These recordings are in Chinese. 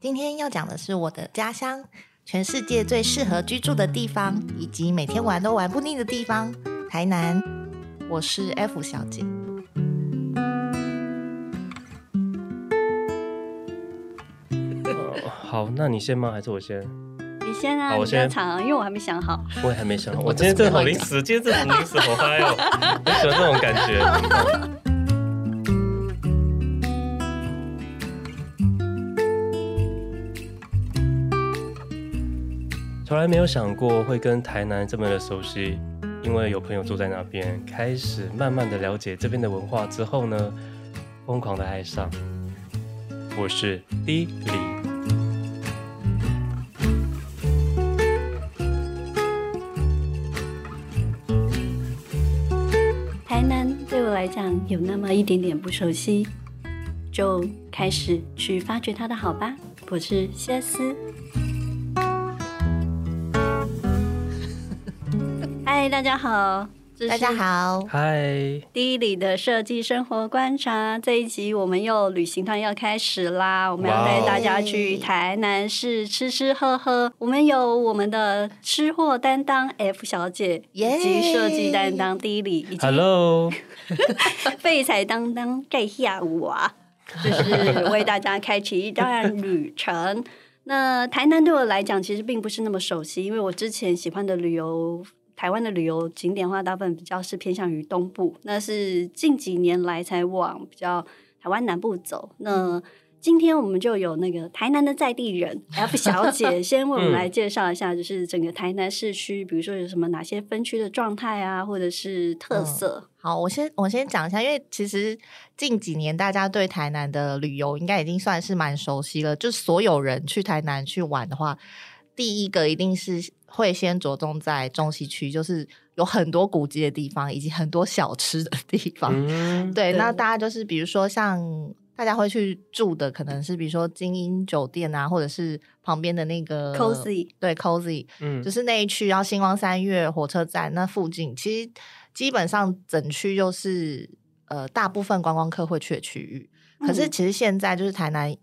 今天要讲的是我的家乡，全世界最适合居住的地方，以及每天玩都玩不腻的地方——台南。我是 F 小姐。好，那你先吗？还是我先？你先啊，我先。因为我还没想好。我也还没想好。我今天真的好临时，今天真的好临时，好嗨哦！我喜欢这种感觉。从来没有想过会跟台南这么的熟悉，因为有朋友住在那边，开始慢慢的了解这边的文化之后呢，疯狂的爱上。我是 D 李。台南对我来讲有那么一点点不熟悉，就开始去发掘它的好吧。我是谢思。嗨，大家好！大家好，嗨！D 里的设计生活观察这一集，我们又旅行团要开始啦！我们要带大家去台南市吃吃喝喝。我们有我们的吃货担当 F 小姐，以及设计担当 D 里，以及 Hello 废柴担当盖下午啊，就是为大家开启一段旅程。那台南对我来讲，其实并不是那么熟悉，因为我之前喜欢的旅游。台湾的旅游景点的话，大部分比较是偏向于东部，那是近几年来才往比较台湾南部走。那今天我们就有那个台南的在地人 F 小姐，先为我们来介绍一下，就是整个台南市区，比如说有什么哪些分区的状态啊，或者是特色。嗯、好，我先我先讲一下，因为其实近几年大家对台南的旅游应该已经算是蛮熟悉了，就所有人去台南去玩的话，第一个一定是。会先着重在中西区，就是有很多古迹的地方，以及很多小吃的地方。嗯、对，那大家就是比如说像大家会去住的，可能是比如说精英酒店啊，或者是旁边的那个 Cozy，对 Cozy，嗯，就是那一区，然后星光三月火车站那附近，其实基本上整区就是呃大部分观光客会去的区域。可是其实现在就是台南，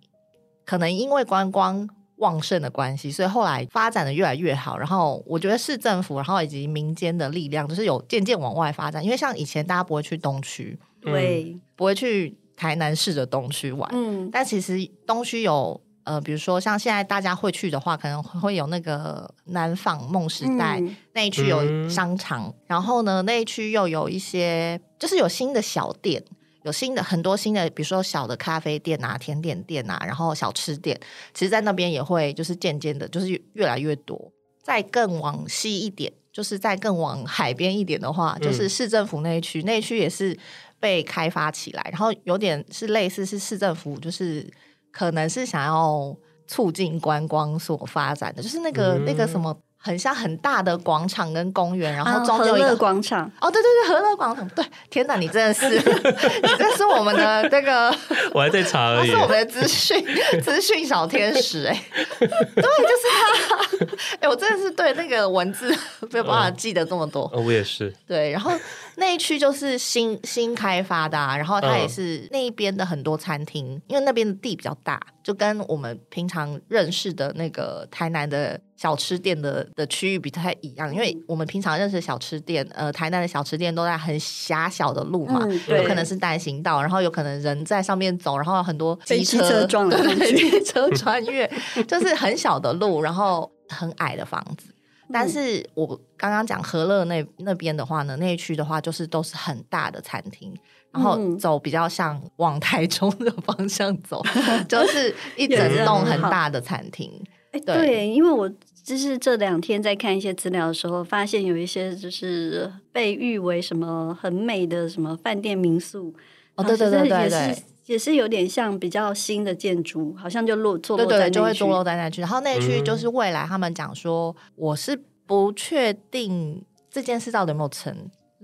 可能因为观光。旺盛的关系，所以后来发展的越来越好。然后我觉得市政府，然后以及民间的力量，就是有渐渐往外发展。因为像以前大家不会去东区，对、嗯，不会去台南市的东区玩。嗯，但其实东区有呃，比如说像现在大家会去的话，可能会有那个南纺梦时代、嗯、那一区有商场，嗯、然后呢那一区又有一些就是有新的小店。有新的很多新的，比如说小的咖啡店啊、甜点店啊，然后小吃店，其实，在那边也会就是渐渐的，就是越来越多。再更往西一点，就是再更往海边一点的话，就是市政府那一区，嗯、那一区也是被开发起来，然后有点是类似是市政府，就是可能是想要促进观光所发展的，就是那个、嗯、那个什么。很像很大的广场跟公园，然后中间有一个广场。哦，对对对，和乐广场。对，天哪，你真的是，你 这是我们的这个，我还在查而已。是我们的资讯 资讯小天使哎，对，就是他。哎，我真的是对那个文字没有办法记得这么多。哦，我也是。对，然后那一区就是新新开发的，啊，然后它也是那一边的很多餐厅，因为那边的地比较大，就跟我们平常认识的那个台南的。小吃店的的区域不太一样，因为我们平常认识的小吃店，呃，台南的小吃店都在很狭小的路嘛，嗯、有可能是单行道，然后有可能人在上面走，然后有很多机车，车撞的机车穿越，就是很小的路，然后很矮的房子。但是我刚刚讲和乐那那边的话呢，那一区的话就是都是很大的餐厅，然后走比较像往台中的方向走，就是一整栋很大的餐厅。对，对，因为我就是这两天在看一些资料的时候，发现有一些就是被誉为什么很美的什么饭店民宿哦，对对对对对，也是，也是有点像比较新的建筑，好像就落坐落在那对对，就会坐落在那区。然后那区就是未来他们讲说，我是不确定这件事到底有没有成，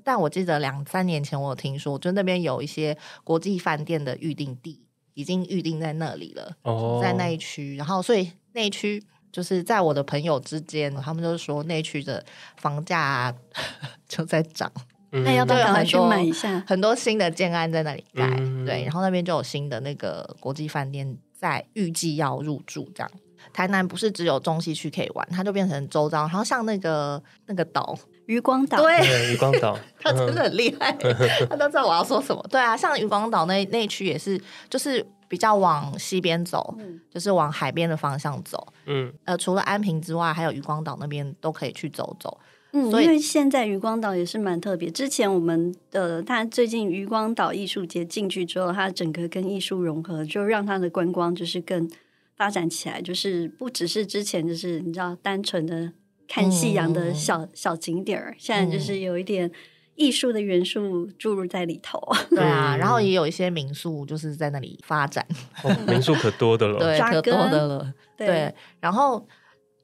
但我记得两三年前我有听说，就那边有一些国际饭店的预定地已经预定在那里了，哦，在那一区，然后所以。内区就是在我的朋友之间，他们就是说内区的房价、啊、就在涨，那、嗯、要不要赶快去买一下？很多新的建案在那里盖，嗯、对，然后那边就有新的那个国际饭店在预计要入住这样。台南不是只有中西区可以玩，它就变成周遭，然后像那个那个岛渔光岛，对，渔光岛，他真的很厉害，他都知道我要说什么。对啊，像渔光岛那那区也是，就是比较往西边走，嗯、就是往海边的方向走。嗯，呃，除了安平之外，还有渔光岛那边都可以去走走。嗯，所以因为现在渔光岛也是蛮特别。之前我们的他最近渔光岛艺术节进去之后，它整个跟艺术融合，就让它的观光就是更。发展起来，就是不只是之前就是你知道单纯的看夕阳的小、嗯、小景点儿，现在就是有一点艺术的元素注入在里头。对啊，然后也有一些民宿就是在那里发展，哦、民宿可多的了，对，根可多的了。对，对，然后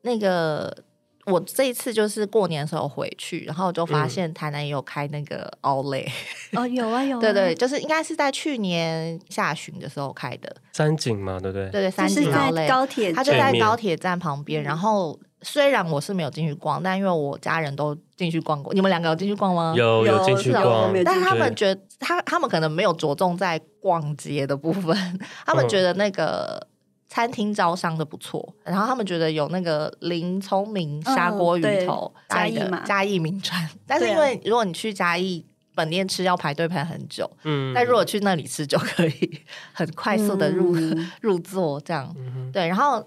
那个。我这一次就是过年的时候回去，然后就发现台南也有开那个 Outlet 哦，有啊有啊，对对，就是应该是在去年下旬的时候开的三井嘛，对不对？对对，三井 Outlet 高铁，它就在高铁站旁边。然后虽然我是没有进去逛，但因为我家人都进去逛过，你们两个有进去逛吗？有有进去逛，但他们觉得他他们可能没有着重在逛街的部分，他们觉得那个。餐厅招商的不错，然后他们觉得有那个林聪明砂锅鱼头嘉义嘛，嘉义名传。但是因为如果你去嘉义本店吃要排队排很久，嗯，但如果去那里吃就可以很快速的入、嗯、入座这样。嗯、对，然后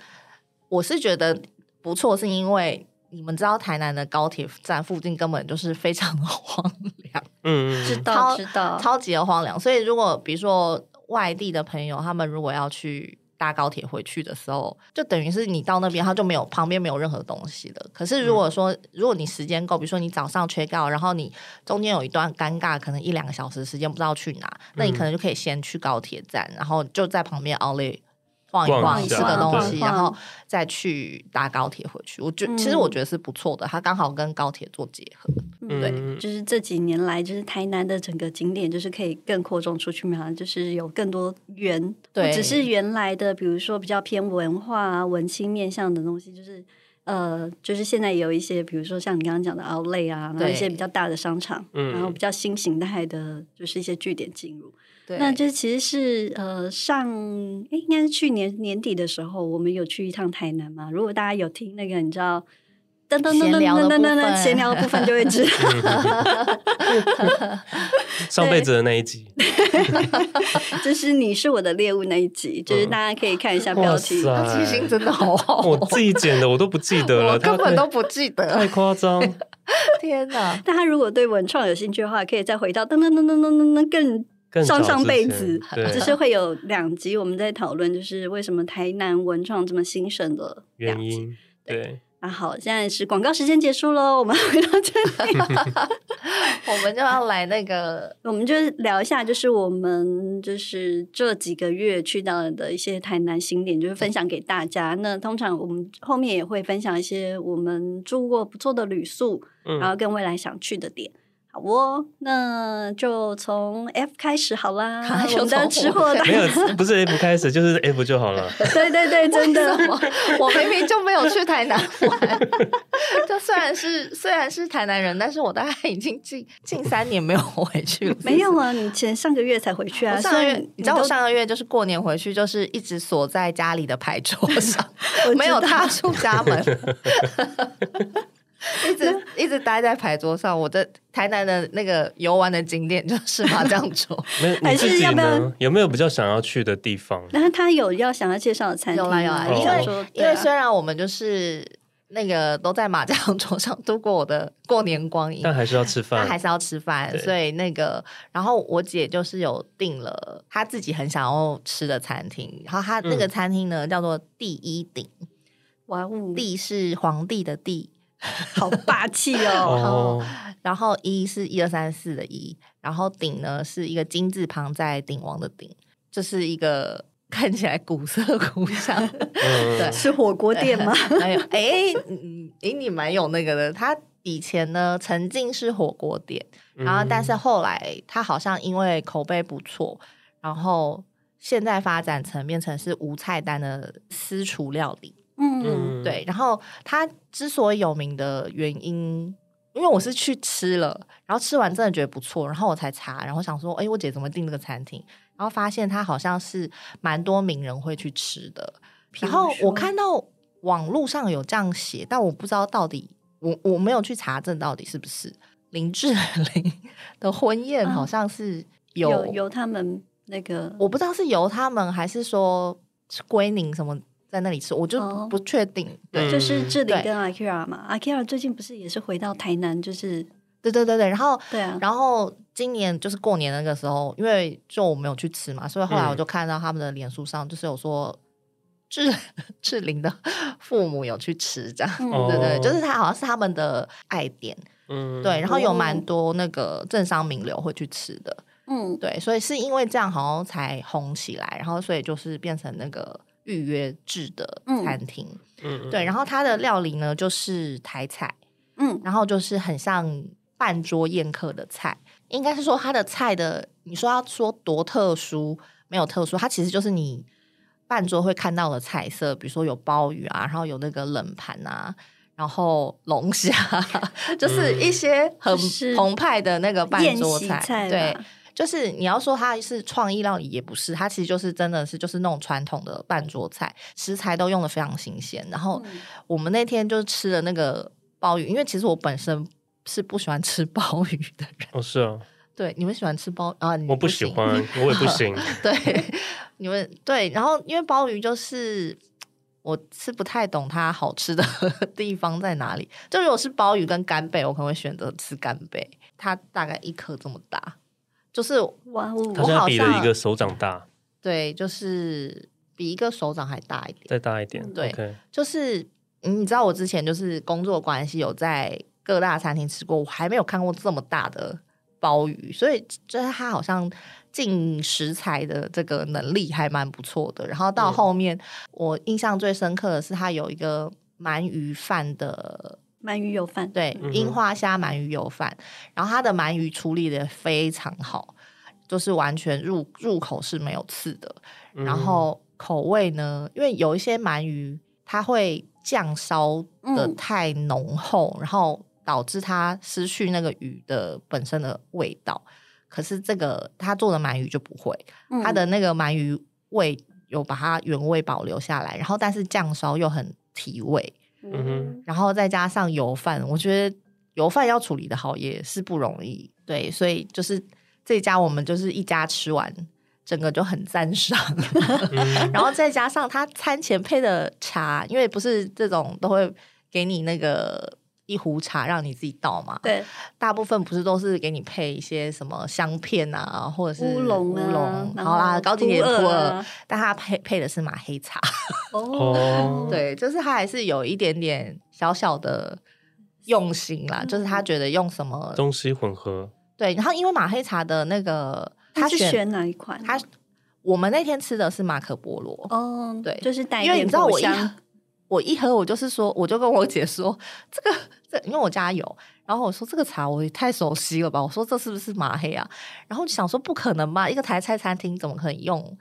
我是觉得不错，是因为你们知道台南的高铁站附近根本就是非常的 荒凉，嗯，知道知道，超级的荒凉。所以如果比如说外地的朋友，他们如果要去。搭高铁回去的时候，就等于是你到那边，他就没有旁边没有任何东西的。可是如果说，如果你时间够，比如说你早上 check out，然后你中间有一段尴尬，可能一两个小时时间不知道去哪，那你可能就可以先去高铁站，然后就在旁边 outlet 逛一逛，吃个东西，然后再去搭高铁回去。我觉得其实我觉得是不错的，它刚好跟高铁做结合。对，就是这几年来，就是台南的整个景点，就是可以更扩充出去嘛，就是有更多元，对，不只是原来的，比如说比较偏文化、文青面向的东西，就是呃，就是现在有一些，比如说像你刚刚讲的 Outlet 啊，然后一些比较大的商场，然后比较新形态的，就是一些据点进入。对，那就其实是呃上，哎，应该是去年年底的时候，我们有去一趟台南嘛。如果大家有听那个，你知道。噔噔噔噔噔噔噔，闲聊的部分就会知道。上辈子的那一集，就是你是我的猎物那一集，就是大家可以看一下标题。记性真的好好，我自己剪的我都不记得了，根本都不记得，太夸张。天哪！大家如果对文创有兴趣的话，可以再回到噔噔噔噔噔噔噔更上上辈子，就是会有两集我们在讨论，就是为什么台南文创这么兴盛的原因。对。那、啊、好，现在是广告时间结束喽，我们回到这里，我们就要来那个，我们就聊一下，就是我们就是这几个月去到的一些台南新点，就是分享给大家。那通常我们后面也会分享一些我们住过不错的旅宿，嗯、然后跟未来想去的点。好哦，那就从 F 开始好啦。有的吃货大没有，不是 F 开始，就是 F 就好了。对对对，真的，我明明就没有去台南玩。就虽然是虽然是台南人，但是我大概已经近近三年没有回去了。没有啊，你前上个月才回去啊。上个月，你知道我上个月就是过年回去，就是一直锁在家里的牌桌上，没有踏出家门。一直 一直待在牌桌上，我的台南的那个游玩的景点就是嘛这样做。还是要不要？有没有比较想要去的地方？然后他有要想要介绍的餐厅，有啊有啊。因为因为虽然我们就是那个都在麻将桌上度过我的过年光阴，但还是要吃饭，但还是要吃饭。所以那个，然后我姐就是有订了她自己很想要吃的餐厅，然后她那个餐厅呢叫做第一鼎，哇哦，帝是皇帝的帝。好霸气 哦！然后，然后一是一二三四的一，然后鼎呢是一个金字旁在鼎王的鼎，这是一个看起来古色古香，对，是火锅店吗？哎哎，哎，你蛮有那个的。他以前呢曾经是火锅店，然后但是后来他好像因为口碑不错，然后现在发展成变成是无菜单的私厨料理。嗯，对。然后他之所以有名的原因，因为我是去吃了，然后吃完真的觉得不错，然后我才查，然后想说，哎，我姐怎么订这个餐厅？然然后发现它好像是蛮多名人会去吃的。然后我看到网络上有这样写，但我不知道到底我我没有去查证到底是不是林志玲 的婚宴，好像是有、啊、有由他们那个，我不知道是由他们还是说归宁什么在那里吃，我就不确定。哦、对，就是志玲跟 Akira 嘛，Akira 最近不是也是回到台南，就是。对对对对，然后对啊，然后今年就是过年那个时候，因为就我没有去吃嘛，所以后来我就看到他们的脸书上就是有说志志玲的父母有去吃这样，嗯、对对，就是他好像是他们的爱店，嗯，对，然后有蛮多那个政商名流会去吃的，嗯，对，所以是因为这样好像才红起来，然后所以就是变成那个预约制的餐厅，嗯，对，然后它的料理呢就是台菜，嗯，然后就是很像。半桌宴客的菜，应该是说它的菜的，你说要说多特殊，没有特殊，它其实就是你半桌会看到的菜色，比如说有鲍鱼啊，然后有那个冷盘啊，然后龙虾，就是一些很澎湃的那个半桌菜。菜。对，就是你要说它是创意料理，也不是，它其实就是真的是就是那种传统的半桌菜，食材都用的非常新鲜。然后我们那天就吃了那个鲍鱼，因为其实我本身。是不喜欢吃 鲍鱼的人哦，是啊，对，你们喜欢吃鲍啊？我不喜欢，我也不行。对，你们对，然后因为鲍鱼就是我吃不太懂它好吃的 地方在哪里。就如果是鲍鱼跟干贝，我可能会选择吃干贝，它大概一颗这么大，就是哇，它现在比了一个手掌大，对，就是比一个手掌还大一点，再大一点，对，okay. 就是你知道我之前就是工作关系有在。各大餐厅吃过，我还没有看过这么大的鲍鱼，所以就是他好像进食材的这个能力还蛮不错的。然后到后面，嗯、我印象最深刻的是他有一个鳗鱼饭的鳗鱼油饭，对，樱花虾鳗鱼油饭。然后它的鳗鱼处理的非常好，就是完全入入口是没有刺的。然后口味呢，因为有一些鳗鱼它会酱烧的太浓厚，嗯、然后。导致它失去那个鱼的本身的味道，可是这个他做的鳗鱼就不会，嗯、它的那个鳗鱼味有把它原味保留下来，然后但是酱烧又很提味，嗯，然后再加上油饭，我觉得油饭要处理的好也是不容易，对，所以就是这家我们就是一家吃完，整个就很赞赏，嗯、然后再加上他餐前配的茶，因为不是这种都会给你那个。一壶茶让你自己倒嘛？对，大部分不是都是给你配一些什么香片啊，或者是乌龙乌龙。好啦，高级点普洱，但它配配的是马黑茶。哦，对，就是他还是有一点点小小的用心啦，就是他觉得用什么东西混合。对，然后因为马黑茶的那个，他是选哪一款？他我们那天吃的是马可波罗。哦，对，就是带因为你知道我一。我一喝，我就是说，我就跟我姐说，这个这因为我家有，然后我说这个茶我也太熟悉了吧，我说这是不是马黑啊？然后就想说不可能吧，一个台菜餐厅怎么可能用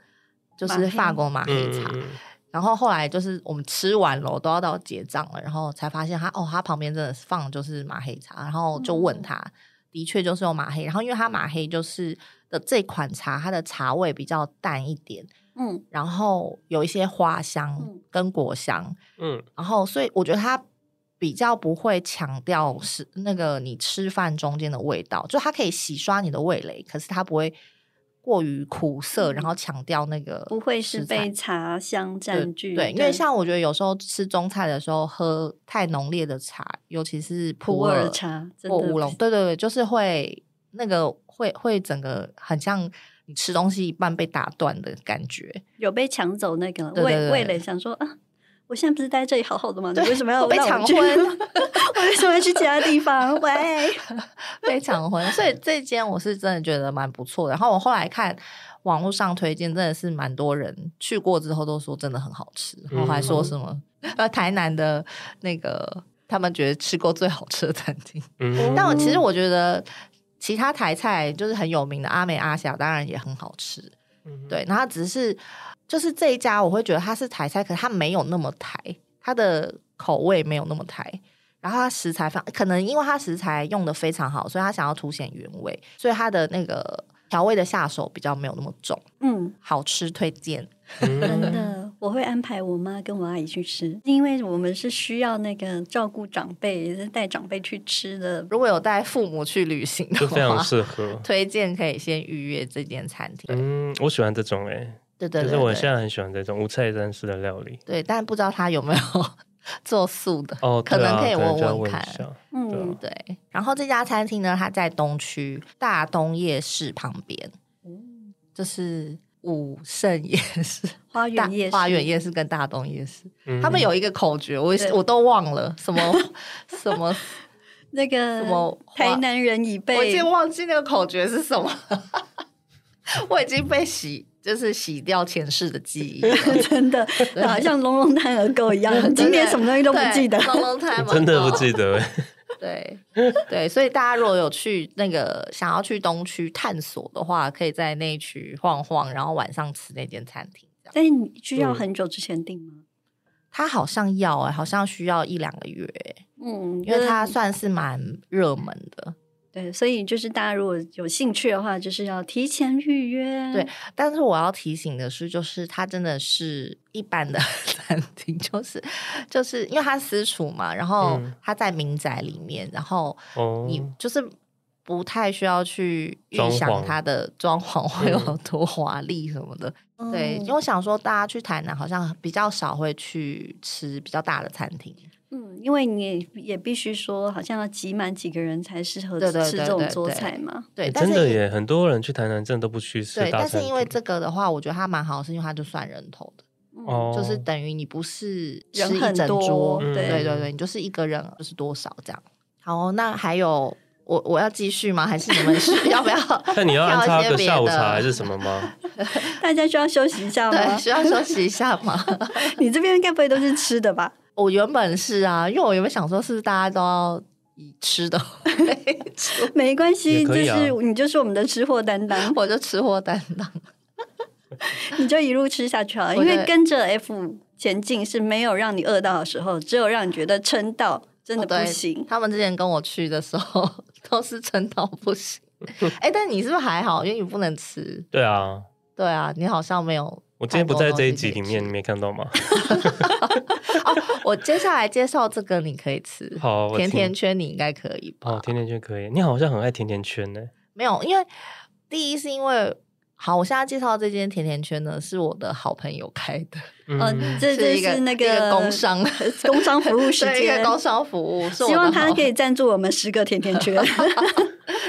就是法国马黑茶？黑然后后来就是我们吃完了，都要到结账了，然后才发现他哦，他旁边真的是放的就是马黑茶，然后就问他，嗯、的确就是用马黑，然后因为他马黑就是的这款茶，它的茶味比较淡一点。嗯，然后有一些花香跟果香，嗯，然后所以我觉得它比较不会强调是那个你吃饭中间的味道，就它可以洗刷你的味蕾，可是它不会过于苦涩，嗯、然后强调那个不会是被茶香占据。对，对，因为像我觉得有时候吃中菜的时候喝太浓烈的茶，尤其是普洱茶或乌龙，对对对，就是会那个会会整个很像。你吃东西一半被打断的感觉，有被抢走那个味味蕾，想说啊，我现在不是待在这里好好的吗？对你为什么要被抢婚？我为什么要去其他地方？喂，被抢婚，所以 这间我是真的觉得蛮不错的。然后我后来看网络上推荐，真的是蛮多人去过之后都说真的很好吃，然后还说什么呃、嗯、台南的那个他们觉得吃过最好吃的餐厅。嗯，但我其实我觉得。其他台菜就是很有名的阿美阿霞，当然也很好吃，嗯、对。然后只是就是这一家，我会觉得它是台菜，可是它没有那么台，它的口味没有那么台。然后它食材放，可能因为它食材用的非常好，所以它想要凸显原味，所以它的那个调味的下手比较没有那么重，嗯，好吃推荐。真的，我会安排我妈跟我阿姨去吃，因为我们是需要那个照顾长辈，是带长辈去吃的。如果有带父母去旅行的话，就非常适合。推荐可以先预约这间餐厅。嗯，我喜欢这种哎、欸，对对对，可是我现在很喜欢这种无菜单式的料理。对，但不知道他有没有 做素的哦，可能可以问问看。嗯，对。然后这家餐厅呢，它在东区大东夜市旁边，嗯，就是。武圣夜市、花园夜市、花园夜市跟大东夜市，嗯、他们有一个口诀，我我都忘了什么 什么那个什么台南人已被，我已经忘记那个口诀是什么，我已经被洗，就是洗掉前世的记忆，真的，好像龙龙滩儿沟一样，今天什么东西都不记得，龙龙滩真的不记得。对对，所以大家如果有去那个想要去东区探索的话，可以在那区晃晃，然后晚上吃那间餐厅。但是你需要很久之前订吗？他好像要哎、欸，好像需要一两个月、欸。嗯，因为它算是蛮热门的。对，所以就是大家如果有兴趣的话，就是要提前预约。对，但是我要提醒的是，就是它真的是一般的 餐厅，就是就是因为它私厨嘛，然后它在民宅里面，然后你就是不太需要去预想它的装潢会有多华丽什么的。嗯、对，因为我想说，大家去台南好像比较少会去吃比较大的餐厅。嗯，因为你也也必须说，好像要挤满几个人才适合吃这种桌菜嘛。对，真的耶，很多人去台南真的都不去吃。对，但是因为这个的话，我觉得它蛮好，是因为它就算人头的，哦，就是等于你不是人很多，对对对，你就是一个人就是多少这样。好，那还有我我要继续吗？还是你们是 要不要？那你要安插个下午茶还是什么吗？大家需要休息一下吗？需要休息一下吗？你这边该不会都是吃的吧？我原本是啊，因为我原本想说，是大家都要以吃的为主，没关系，啊、就是你就是我们的吃货担当，我就吃货担当，你就一路吃下去了。因为跟着 F 前进是没有让你饿到的时候，只有让你觉得撑到真的不行。哦、他们之前跟我去的时候都是撑到不行。哎、欸，但你是不是还好？因为你不能吃。对啊，对啊，你好像没有。我今天不在这一集里面，你没看到吗？哦，我接下来介绍这个，你可以吃。好，甜甜圈你应该可以吧？哦，甜甜圈可以。你好像很爱甜甜圈呢。没有，因为第一是因为，好，我现在介绍这间甜甜圈呢，是我的好朋友开的。嗯，这是一个那个工商 工商服务时 间，一个工商服务。希望他可以赞助我们十个甜甜圈。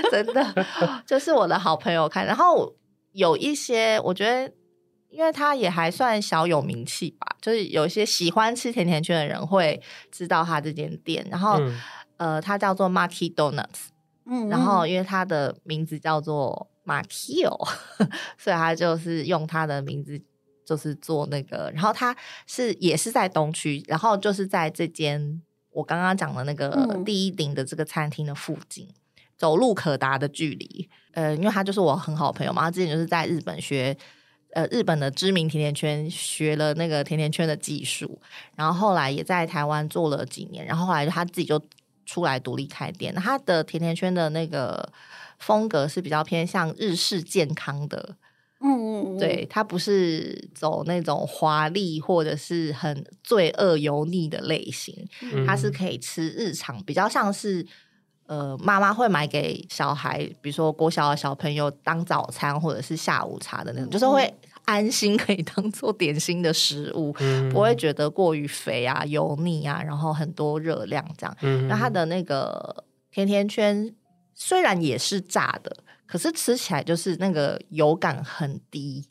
真的，就是我的好朋友开，然后有一些我觉得。因为他也还算小有名气吧，就是有一些喜欢吃甜甜圈的人会知道他这间店。然后，嗯、呃，他叫做 Maki Donuts，嗯，然后因为他的名字叫做 Makio，所以他就是用他的名字就是做那个。然后他是也是在东区，然后就是在这间我刚刚讲的那个第一顶的这个餐厅的附近，嗯、走路可达的距离。呃，因为他就是我很好的朋友嘛，他之前就是在日本学。呃，日本的知名甜甜圈学了那个甜甜圈的技术，然后后来也在台湾做了几年，然后后来他自己就出来独立开店。他的甜甜圈的那个风格是比较偏向日式健康的，嗯嗯嗯，对，他不是走那种华丽或者是很罪恶油腻的类型，他是可以吃日常，比较像是。呃，妈妈会买给小孩，比如说国小的小朋友当早餐或者是下午茶的那种，嗯、就是会安心可以当做点心的食物，嗯、不会觉得过于肥啊、油腻啊，然后很多热量这样。嗯、那它的那个甜甜圈虽然也是炸的，可是吃起来就是那个油感很低。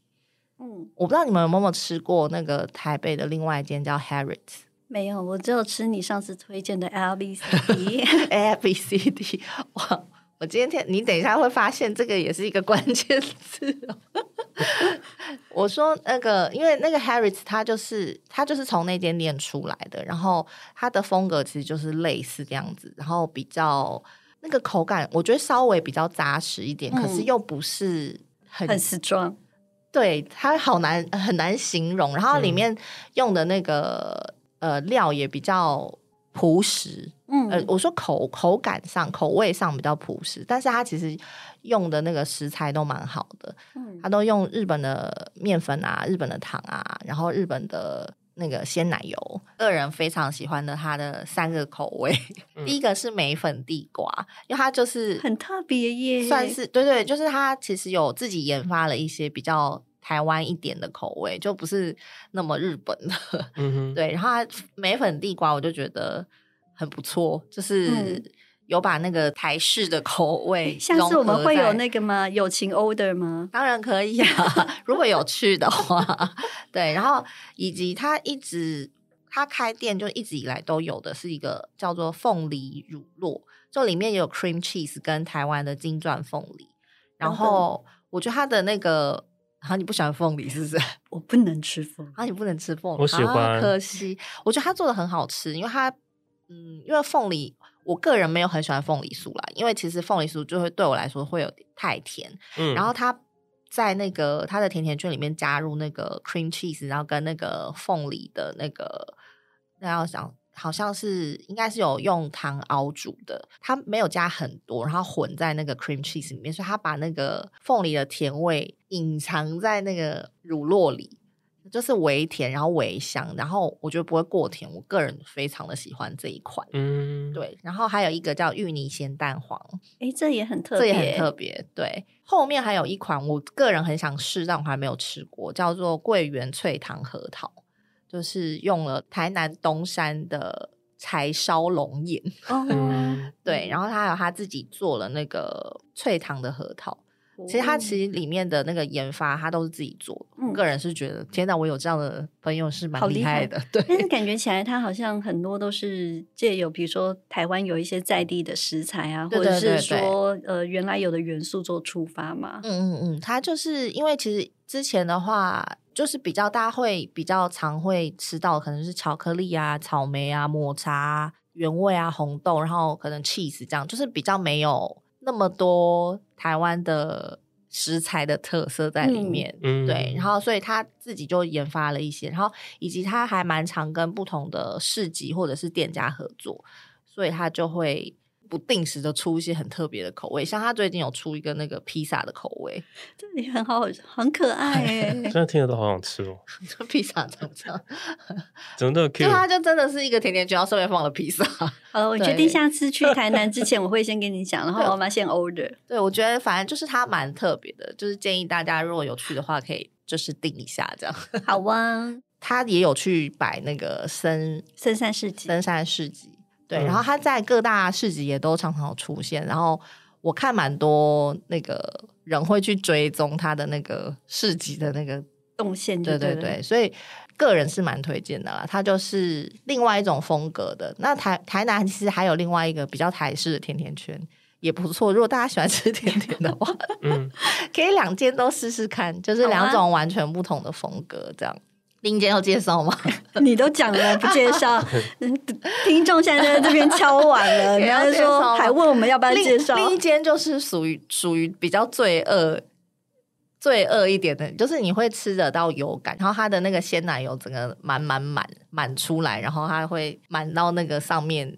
嗯，我不知道你们有没有吃过那个台北的另外一间叫 Harrods。没有，我只有吃你上次推荐的 L B C D A B C D。哇，我今天你等一下会发现这个也是一个关键词哦。我说那个，因为那个 Harris 他就是他就是从那间店出来的，然后他的风格其实就是类似这样子，然后比较那个口感，我觉得稍微比较扎实一点，嗯、可是又不是很很死状。对，它好难很难形容，然后里面用的那个。呃，料也比较朴实，嗯，呃，我说口口感上、口味上比较朴实，但是它其实用的那个食材都蛮好的。嗯，它都用日本的面粉啊、日本的糖啊，然后日本的那个鲜奶油。个人非常喜欢的它的三个口味，嗯、第一个是梅粉地瓜，因为它就是很特别耶，算是对对，就是它其实有自己研发了一些比较。台湾一点的口味，就不是那么日本的，嗯哼，对。然后它梅粉地瓜，我就觉得很不错，就是有把那个台式的口味。下次我们会有那个吗？友情 order 吗？当然可以啊，如果有去的话。对，然后以及他一直他开店就一直以来都有的是一个叫做凤梨乳酪，就里面有 cream cheese 跟台湾的金钻凤梨。然后我觉得他的那个。然后你不喜欢凤梨是不是？我不能吃凤梨。然后你不能吃凤梨，我喜欢。啊、可惜，我觉得他做的很好吃，因为他，嗯，因为凤梨，我个人没有很喜欢凤梨酥啦，因为其实凤梨酥就会对我来说会有点太甜。嗯。然后他在那个他的甜甜圈里面加入那个 cream cheese，然后跟那个凤梨的那个，那要想。好像是应该是有用糖熬煮的，它没有加很多，然后混在那个 cream cheese 里面，所以它把那个凤梨的甜味隐藏在那个乳酪里，就是微甜，然后微香，然后我觉得不会过甜，我个人非常的喜欢这一款。嗯，对，然后还有一个叫芋泥咸蛋黄，诶，这也很特别，这也很特别。对，后面还有一款我个人很想试，但我还没有吃过，叫做桂圆脆糖核桃。就是用了台南东山的柴烧龙眼，嗯，对，然后他还有他自己做了那个脆糖的核桃。其实他其实里面的那个研发，他都是自己做。嗯、个人是觉得，天哪，我有这样的朋友是蛮厉害的。对，但是感觉起来，他好像很多都是借由，比如说台湾有一些在地的食材啊，或者是说呃原来有的元素做出发嘛。嗯嗯嗯，他就是因为其实之前的话，就是比较大家会比较常会吃到，可能是巧克力啊、草莓啊、抹茶、原味啊、红豆，然后可能 cheese 这样，就是比较没有。那么多台湾的食材的特色在里面，嗯、对，然后所以他自己就研发了一些，然后以及他还蛮常跟不同的市集或者是店家合作，所以他就会。不定时的出一些很特别的口味，像他最近有出一个那个披萨的口味，这里很好，很可爱哎！现在听着都好想吃哦。这披萨怎么这样？怎么那么 Q？就它就真的是一个甜甜圈，然后上面放了披萨。好 了，我决定下次去台南之前，我会先跟你讲，然后我们先 order。对，我觉得反正就是它蛮特别的，就是建议大家如果有去的话，可以就是订一下这样。好啊，他也有去摆那个深深山市集，深山市集。对，然后他在各大市集也都常常有出现，然后我看蛮多那个人会去追踪他的那个市集的那个动线，对对对，所以个人是蛮推荐的啦。它就是另外一种风格的。那台台南其实还有另外一个比较台式的甜甜圈也不错，如果大家喜欢吃甜甜的话，嗯，可以两间都试试看，就是两种完全不同的风格这样。另一间要介绍吗？你都讲了不介绍，听众现在在这边敲碗了。你要说还问我们要不要介绍？另一间就是属于属于比较罪恶、罪恶一点的，就是你会吃得到油感，然后它的那个鲜奶油整个满满满满出来，然后它会满到那个上面，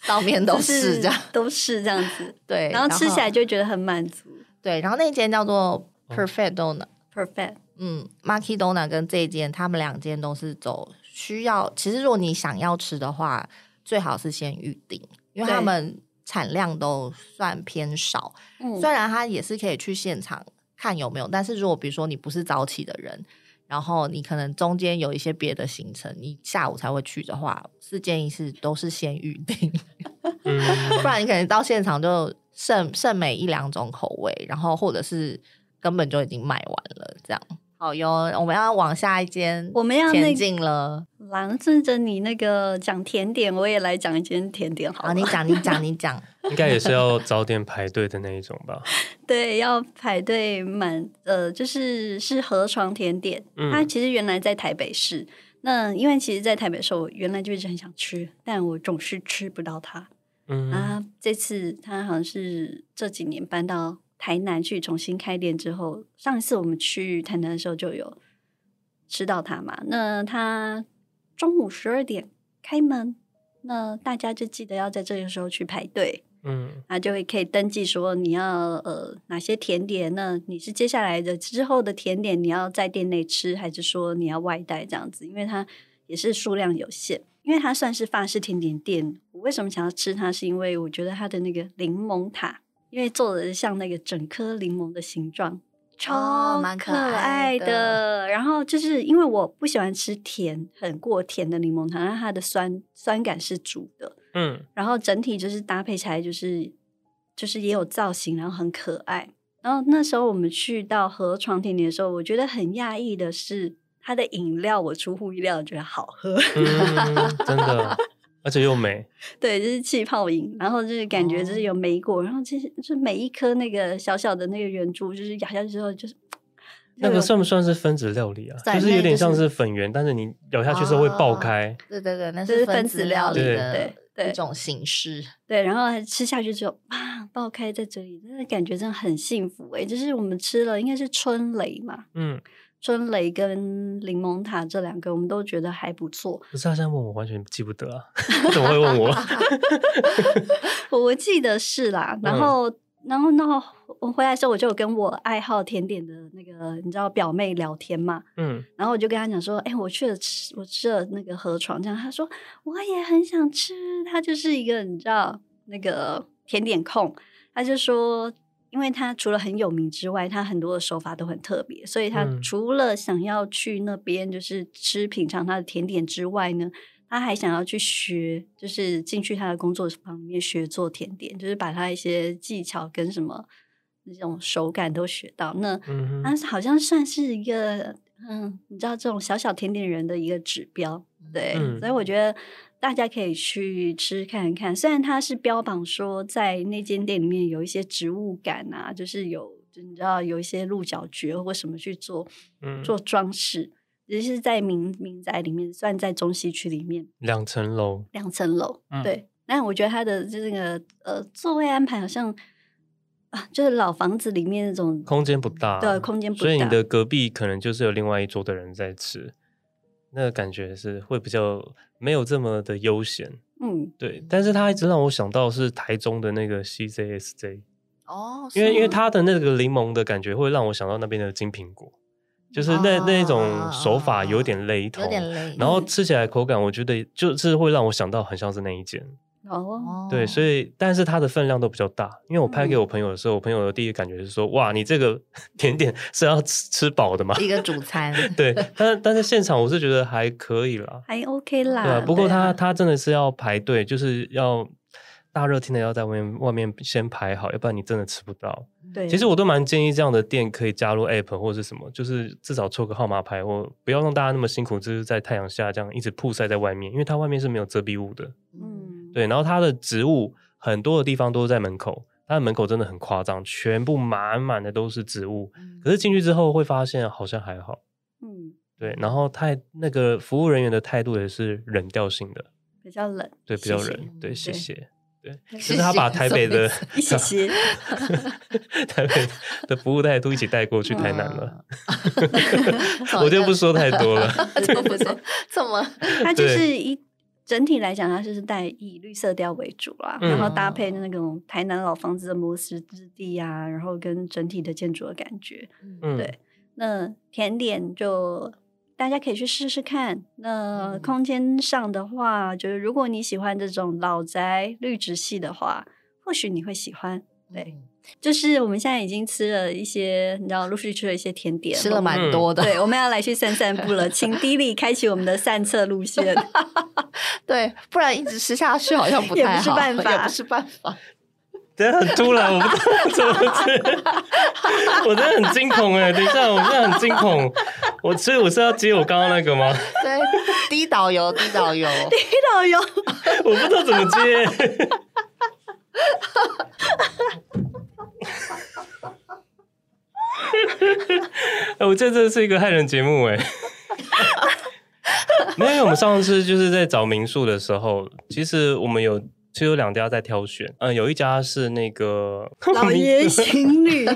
上面都是这样，都是这样子。对，然后吃起来就觉得很满足。对，然后那间叫做 Perfect Donut，Perfect。嗯，Maki Dona 跟这一间，他们两间都是走需要。其实，如果你想要吃的话，最好是先预定，因为他们产量都算偏少。嗯，虽然他也是可以去现场看有没有，但是如果比如说你不是早起的人，然后你可能中间有一些别的行程，你下午才会去的话，是建议是都是先预定，不然你可能到现场就剩剩每一两种口味，然后或者是根本就已经卖完了这样。好哟，我们要往下一间，我们要前进了。狼，顺着你那个讲甜点，我也来讲一间甜点好。好，你讲，你讲，你讲。应该也是要早点排队的那一种吧？对，要排队满。呃，就是是河床甜点，嗯、它其实原来在台北市。那因为其实，在台北的时候，我原来就一直很想吃，但我总是吃不到它。嗯啊，这次它好像是这几年搬到。台南去重新开店之后，上一次我们去台南的时候就有吃到它嘛。那它中午十二点开门，那大家就记得要在这个时候去排队。嗯，那就会可以登记说你要呃哪些甜点，那你是接下来的之后的甜点，你要在店内吃，还是说你要外带这样子？因为它也是数量有限，因为它算是法式甜点店。我为什么想要吃它？是因为我觉得它的那个柠檬塔，因为做的像那个整颗柠檬的形状。超蛮可爱的，哦、的然后就是因为我不喜欢吃甜很过甜的柠檬糖，但它的酸酸感是足的，嗯，然后整体就是搭配起来就是就是也有造型，然后很可爱。然后那时候我们去到河床甜点的时候，我觉得很讶异的是它的饮料，我出乎意料觉得好喝，嗯、真的。而且又美，对，就是气泡饮，然后就是感觉就是有莓果，哦、然后其实就是每一颗那个小小的那个圆珠，就是咬下去之后就是那个算不算是分子料理啊？就是有点像是粉圆，但是你咬下去之后会爆开。对对对，那是分子料理的对对一种形式。对，然后吃下去之后啊，爆开在嘴里，那感觉真的很幸福哎！就是我们吃了应该是春雷嘛，嗯。春雷跟柠檬塔这两个，我们都觉得还不错。不是他现在问我，完全记不得啊！怎么会问 我？我记得是啦。然后，嗯、然后，然后我回来的时候，我就有跟我爱好甜点的那个你知道表妹聊天嘛。嗯。然后我就跟他讲说：“哎、欸，我去了吃，我吃了那个河床。”这样，他说：“我也很想吃。”他就是一个你知道那个甜点控，他就说。因为他除了很有名之外，他很多的手法都很特别，所以他除了想要去那边就是吃品尝他的甜点之外呢，他还想要去学，就是进去他的工作坊里面学做甜点，就是把他一些技巧跟什么那种手感都学到。那他好像算是一个嗯，你知道这种小小甜点人的一个指标，对，嗯、所以我觉得。大家可以去吃看看，虽然它是标榜说在那间店里面有一些植物感啊，就是有你知道有一些鹿角蕨或什么去做，嗯，做装饰，只是在民民宅里面，算在中西区里面，两层楼，两层楼，嗯、对。但我觉得它的这个呃座位安排好像啊，就是老房子里面那种空间不大，对，空间不大，所以你的隔壁可能就是有另外一桌的人在吃。那个感觉是会比较没有这么的悠闲，嗯，对。但是它一直让我想到是台中的那个 CJSJ 哦，因为因为它的那个柠檬的感觉会让我想到那边的金苹果，就是那、哦、那种手法有点雷同，有点雷。然后吃起来口感，我觉得就是会让我想到很像是那一间。哦，对，所以但是它的分量都比较大，因为我拍给我朋友的时候，嗯、我朋友的第一个感觉是说，哇，你这个 甜点是要吃吃饱的吗？一个主餐，对，但但是现场我是觉得还可以啦，还 OK 啦，对啊，不过他他真的是要排队，就是要大热天的要在外面外面先排好，要不然你真的吃不到。对，其实我都蛮建议这样的店可以加入 App 或者是什么，就是至少抽个号码牌，或不要让大家那么辛苦，就是在太阳下这样一直曝晒在外面，因为它外面是没有遮蔽物的。嗯。对，然后它的植物很多的地方都是在门口，它的门口真的很夸张，全部满满的都是植物。嗯、可是进去之后会发现好像还好，嗯，对。然后态那个服务人员的态度也是冷调性的，比较冷，对，比较冷，谢谢对，谢谢，对。就对是他把台北的谢谢 台北的服务态度一起带过去台南了，我就不说太多了，就不说这么，他就是一。整体来讲，它就是带以绿色调为主啦，嗯、然后搭配那种台南老房子的磨石质地啊，然后跟整体的建筑的感觉，嗯、对。那甜点就大家可以去试试看。那空间上的话，就是如果你喜欢这种老宅绿植系的话，或许你会喜欢，对。嗯就是我们现在已经吃了一些，你知道，陆续吃了一些甜点，吃了蛮多的。对，我们要来去散散步了，请 D-Li 开启我们的散策路线。对，不然一直吃下去好像不太好，也不是办法，也不是办法。真的很突然，我不知道怎么吃，我真的很惊恐哎！等一下，我真的很惊恐。我所以我是要接我刚刚那个吗？对，低导游，低导游，低导游，我不知道怎么接。我这这是一个害人节目哎，没有，因为我们上次就是在找民宿的时候，其实我们有其实有两家在挑选，嗯，有一家是那个老爷 行旅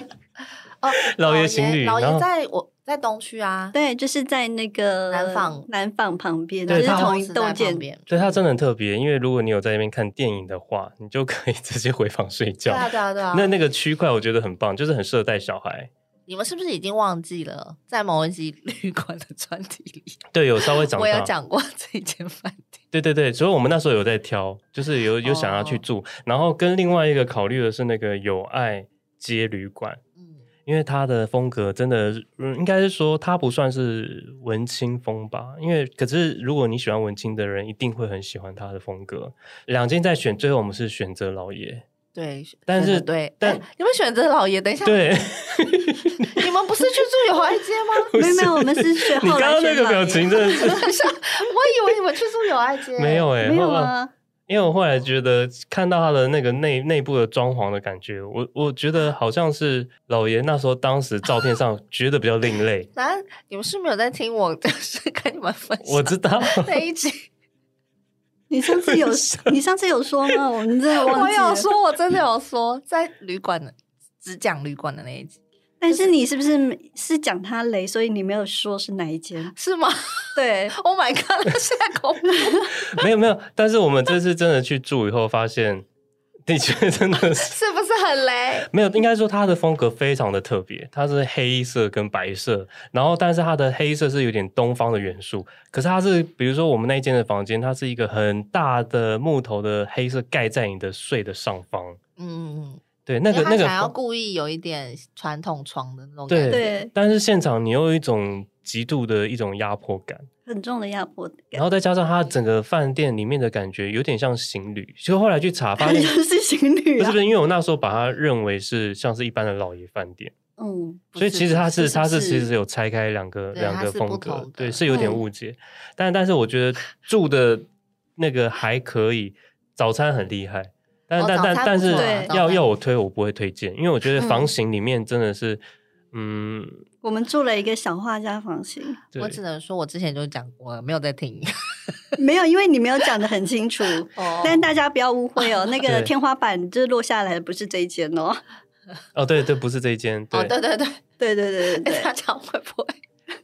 哦，老爷情侣，老爷在我在东区啊，对，就是在那个南纺南纺旁边，就是同一栋建边。对它真的很特别，因为如果你有在那边看电影的话，你就可以 直接回房睡觉。对啊，对啊，对啊。那那个区块我觉得很棒，就是很适合带小孩。你们是不是已经忘记了，在某一集旅馆的专题里，对，有稍微讲到，我有讲过这间饭店。对对对，所以我们那时候有在挑，就是有有想要去住，哦、然后跟另外一个考虑的是那个友爱街旅馆，嗯，因为他的风格真的，嗯，应该是说他不算是文青风吧，因为可是如果你喜欢文青的人，一定会很喜欢他的风格。两间在选，最后我们是选择老爷。对，但是对，但你们选择老爷，等一下，对，你们不是去住友爱街吗？没有没有，我们是选。你刚刚那个表情真的是，我以为你们去住友爱街，没有哎，没有啊，因为我后来觉得看到他的那个内内部的装潢的感觉，我我觉得好像是老爷那时候当时照片上觉得比较另类。那你们是没有在听我，就是跟你们分享，我知道 那一集。你上次有你上次有说吗？我们真的忘记。我有说，我真的有说，在旅馆的只讲旅馆的那一集。但是你是不是是讲他雷，所以你没有说是哪一间？是吗？对，Oh my god，现在恐怖。没有没有，但是我们这次真的去住以后，发现的确真的是是不是很雷？没有，应该说它的风格非常的特别，它是黑色跟白色，然后但是它的黑色是有点东方的元素，可是它是比如说我们那一间的房间，它是一个很大的木头的黑色盖在你的睡的上方，嗯。对，那个那个想要故意有一点传统床的那种感觉，对，但是现场你又有一种极度的一种压迫感，很重的压迫感，然后再加上它整个饭店里面的感觉有点像行旅，所以后来去查发 现就是行旅，不是不是，因为我那时候把它认为是像是一般的老爷饭店，嗯，所以其实它是它是其实有拆开两个两个风格，对，是有点误解，但但是我觉得住的那个还可以，早餐很厉害。但但但但是要要我推，我不会推荐，因为我觉得房型里面真的是，嗯，我们住了一个小画家房型，我只能说我之前就讲过，没有在听，没有，因为你没有讲的很清楚，但大家不要误会哦，那个天花板就是落下来的不是这一间哦，哦对对，不是这一间，哦对。对对对。对对对，大家会不会？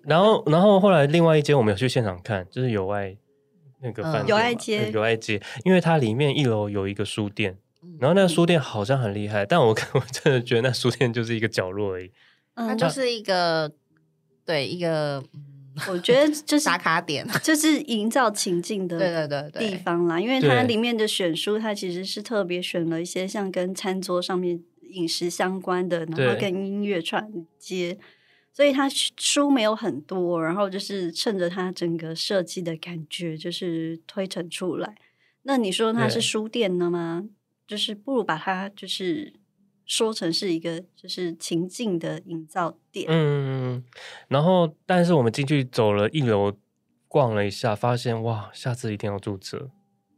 然后，然后后来另外一间我们有去现场看，就是有外那个饭店，友爱街，友爱街，因为它里面一楼有一个书店，然后那个书。店好像很厉害，但我 我真的觉得那书店就是一个角落而已，它就是一个对一个，我觉得就是打卡点，就是营造情境的 对对对地方啦，因为它里面的选书，它其实是特别选了一些像跟餐桌上面饮食相关的，然后跟音乐串接。所以他书没有很多，然后就是趁着他整个设计的感觉，就是推陈出来。那你说它是书店的吗？就是不如把它就是说成是一个就是情境的营造店。嗯，然后但是我们进去走了一楼逛了一下，发现哇，下次一定要住这，因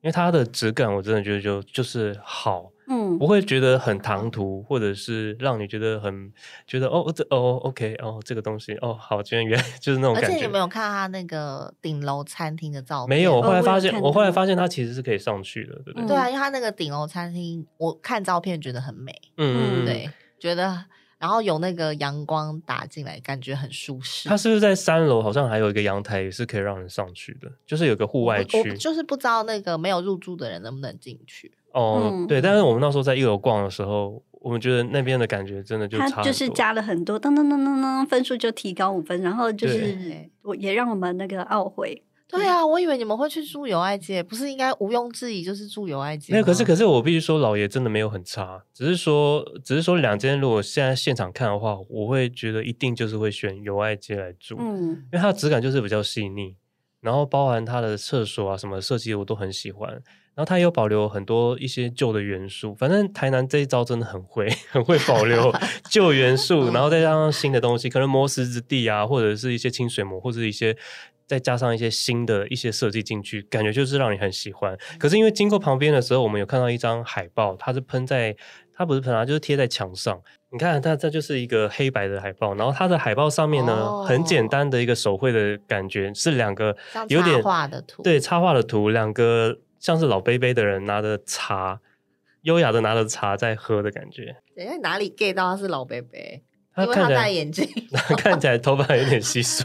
为它的质感我真的觉得就就是好。嗯，不会觉得很唐突，或者是让你觉得很觉得哦，这哦，OK，哦，这个东西哦，好，居然原来 就是那种感觉。而且你没有看他那个顶楼餐厅的照片？没有，我后来发现，哦、我，我后来发现它其实是可以上去的，对不对？对啊，因为他那个顶楼餐厅，我看照片觉得很美，嗯，对，觉得然后有那个阳光打进来，感觉很舒适。它是不是在三楼？好像还有一个阳台，也是可以让人上去的，就是有个户外区，就是不知道那个没有入住的人能不能进去。哦，嗯、对，但是我们那时候在一楼逛的时候，我们觉得那边的感觉真的就差就是加了很多，噔噔噔噔噔，分数就提高五分，然后就是我也让我们那个懊悔。对啊，我以为你们会去住友爱街，不是应该毋庸置疑就是住友爱街？没有，可是可是我必须说，老爷真的没有很差，只是说只是说两间如果现在现场看的话，我会觉得一定就是会选友爱街来住，嗯，因为它的质感就是比较细腻，然后包含它的厕所啊什么设计我都很喜欢。然后它也有保留很多一些旧的元素，反正台南这一招真的很会，很会保留旧元素，然后再加上新的东西，可能磨石之地啊，或者是一些清水模，或者一些再加上一些新的一些设计进去，感觉就是让你很喜欢。可是因为经过旁边的时候，我们有看到一张海报，它是喷在，它不是喷啊，就是贴在墙上。你看它，这就是一个黑白的海报，然后它的海报上面呢，哦、很简单的一个手绘的感觉，是两个有点插画的图，对，插画的图，两个。像是老杯杯的人拿着茶，优雅的拿着茶在喝的感觉。等一下哪里 get 到他是老杯杯？因为他戴眼镜，看起来头发有点稀疏。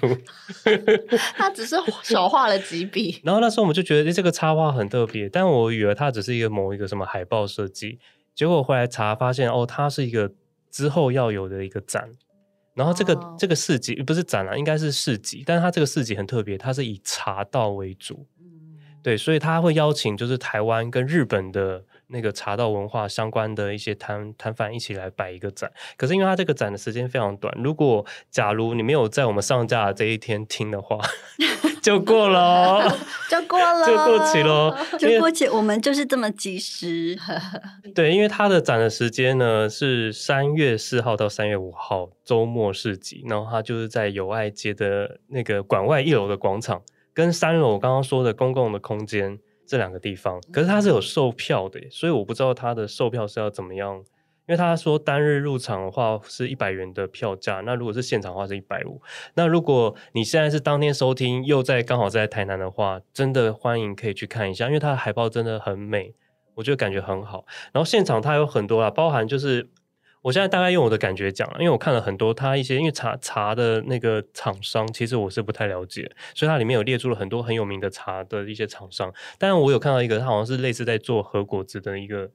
他只是少画了几笔。然后那时候我们就觉得，这个插画很特别，但我以为它只是一个某一个什么海报设计。结果回来查发现，哦，它是一个之后要有的一个展。然后这个、哦、这个市集不是展览，应该是市集，但是它这个市集很特别，它是以茶道为主。嗯、对，所以他会邀请就是台湾跟日本的。那个茶道文化相关的一些摊摊贩一起来摆一个展，可是因为他这个展的时间非常短，如果假如你没有在我们上架的这一天听的话，就过了，就过了，就过期了，就过期。我们就是这么及时。对，因为他的展的时间呢是三月四号到三月五号周末市集，然后他就是在友爱街的那个馆外一楼的广场，跟三楼我刚刚说的公共的空间。这两个地方，可是它是有售票的，所以我不知道它的售票是要怎么样。因为他说单日入场的话是一百元的票价，那如果是现场的话是一百五。那如果你现在是当天收听，又在刚好在台南的话，真的欢迎可以去看一下，因为它的海报真的很美，我觉得感觉很好。然后现场它有很多啊，包含就是。我现在大概用我的感觉讲，因为我看了很多它一些，因为茶茶的那个厂商，其实我是不太了解，所以它里面有列出了很多很有名的茶的一些厂商。当然，我有看到一个，它好像是类似在做和果子的一个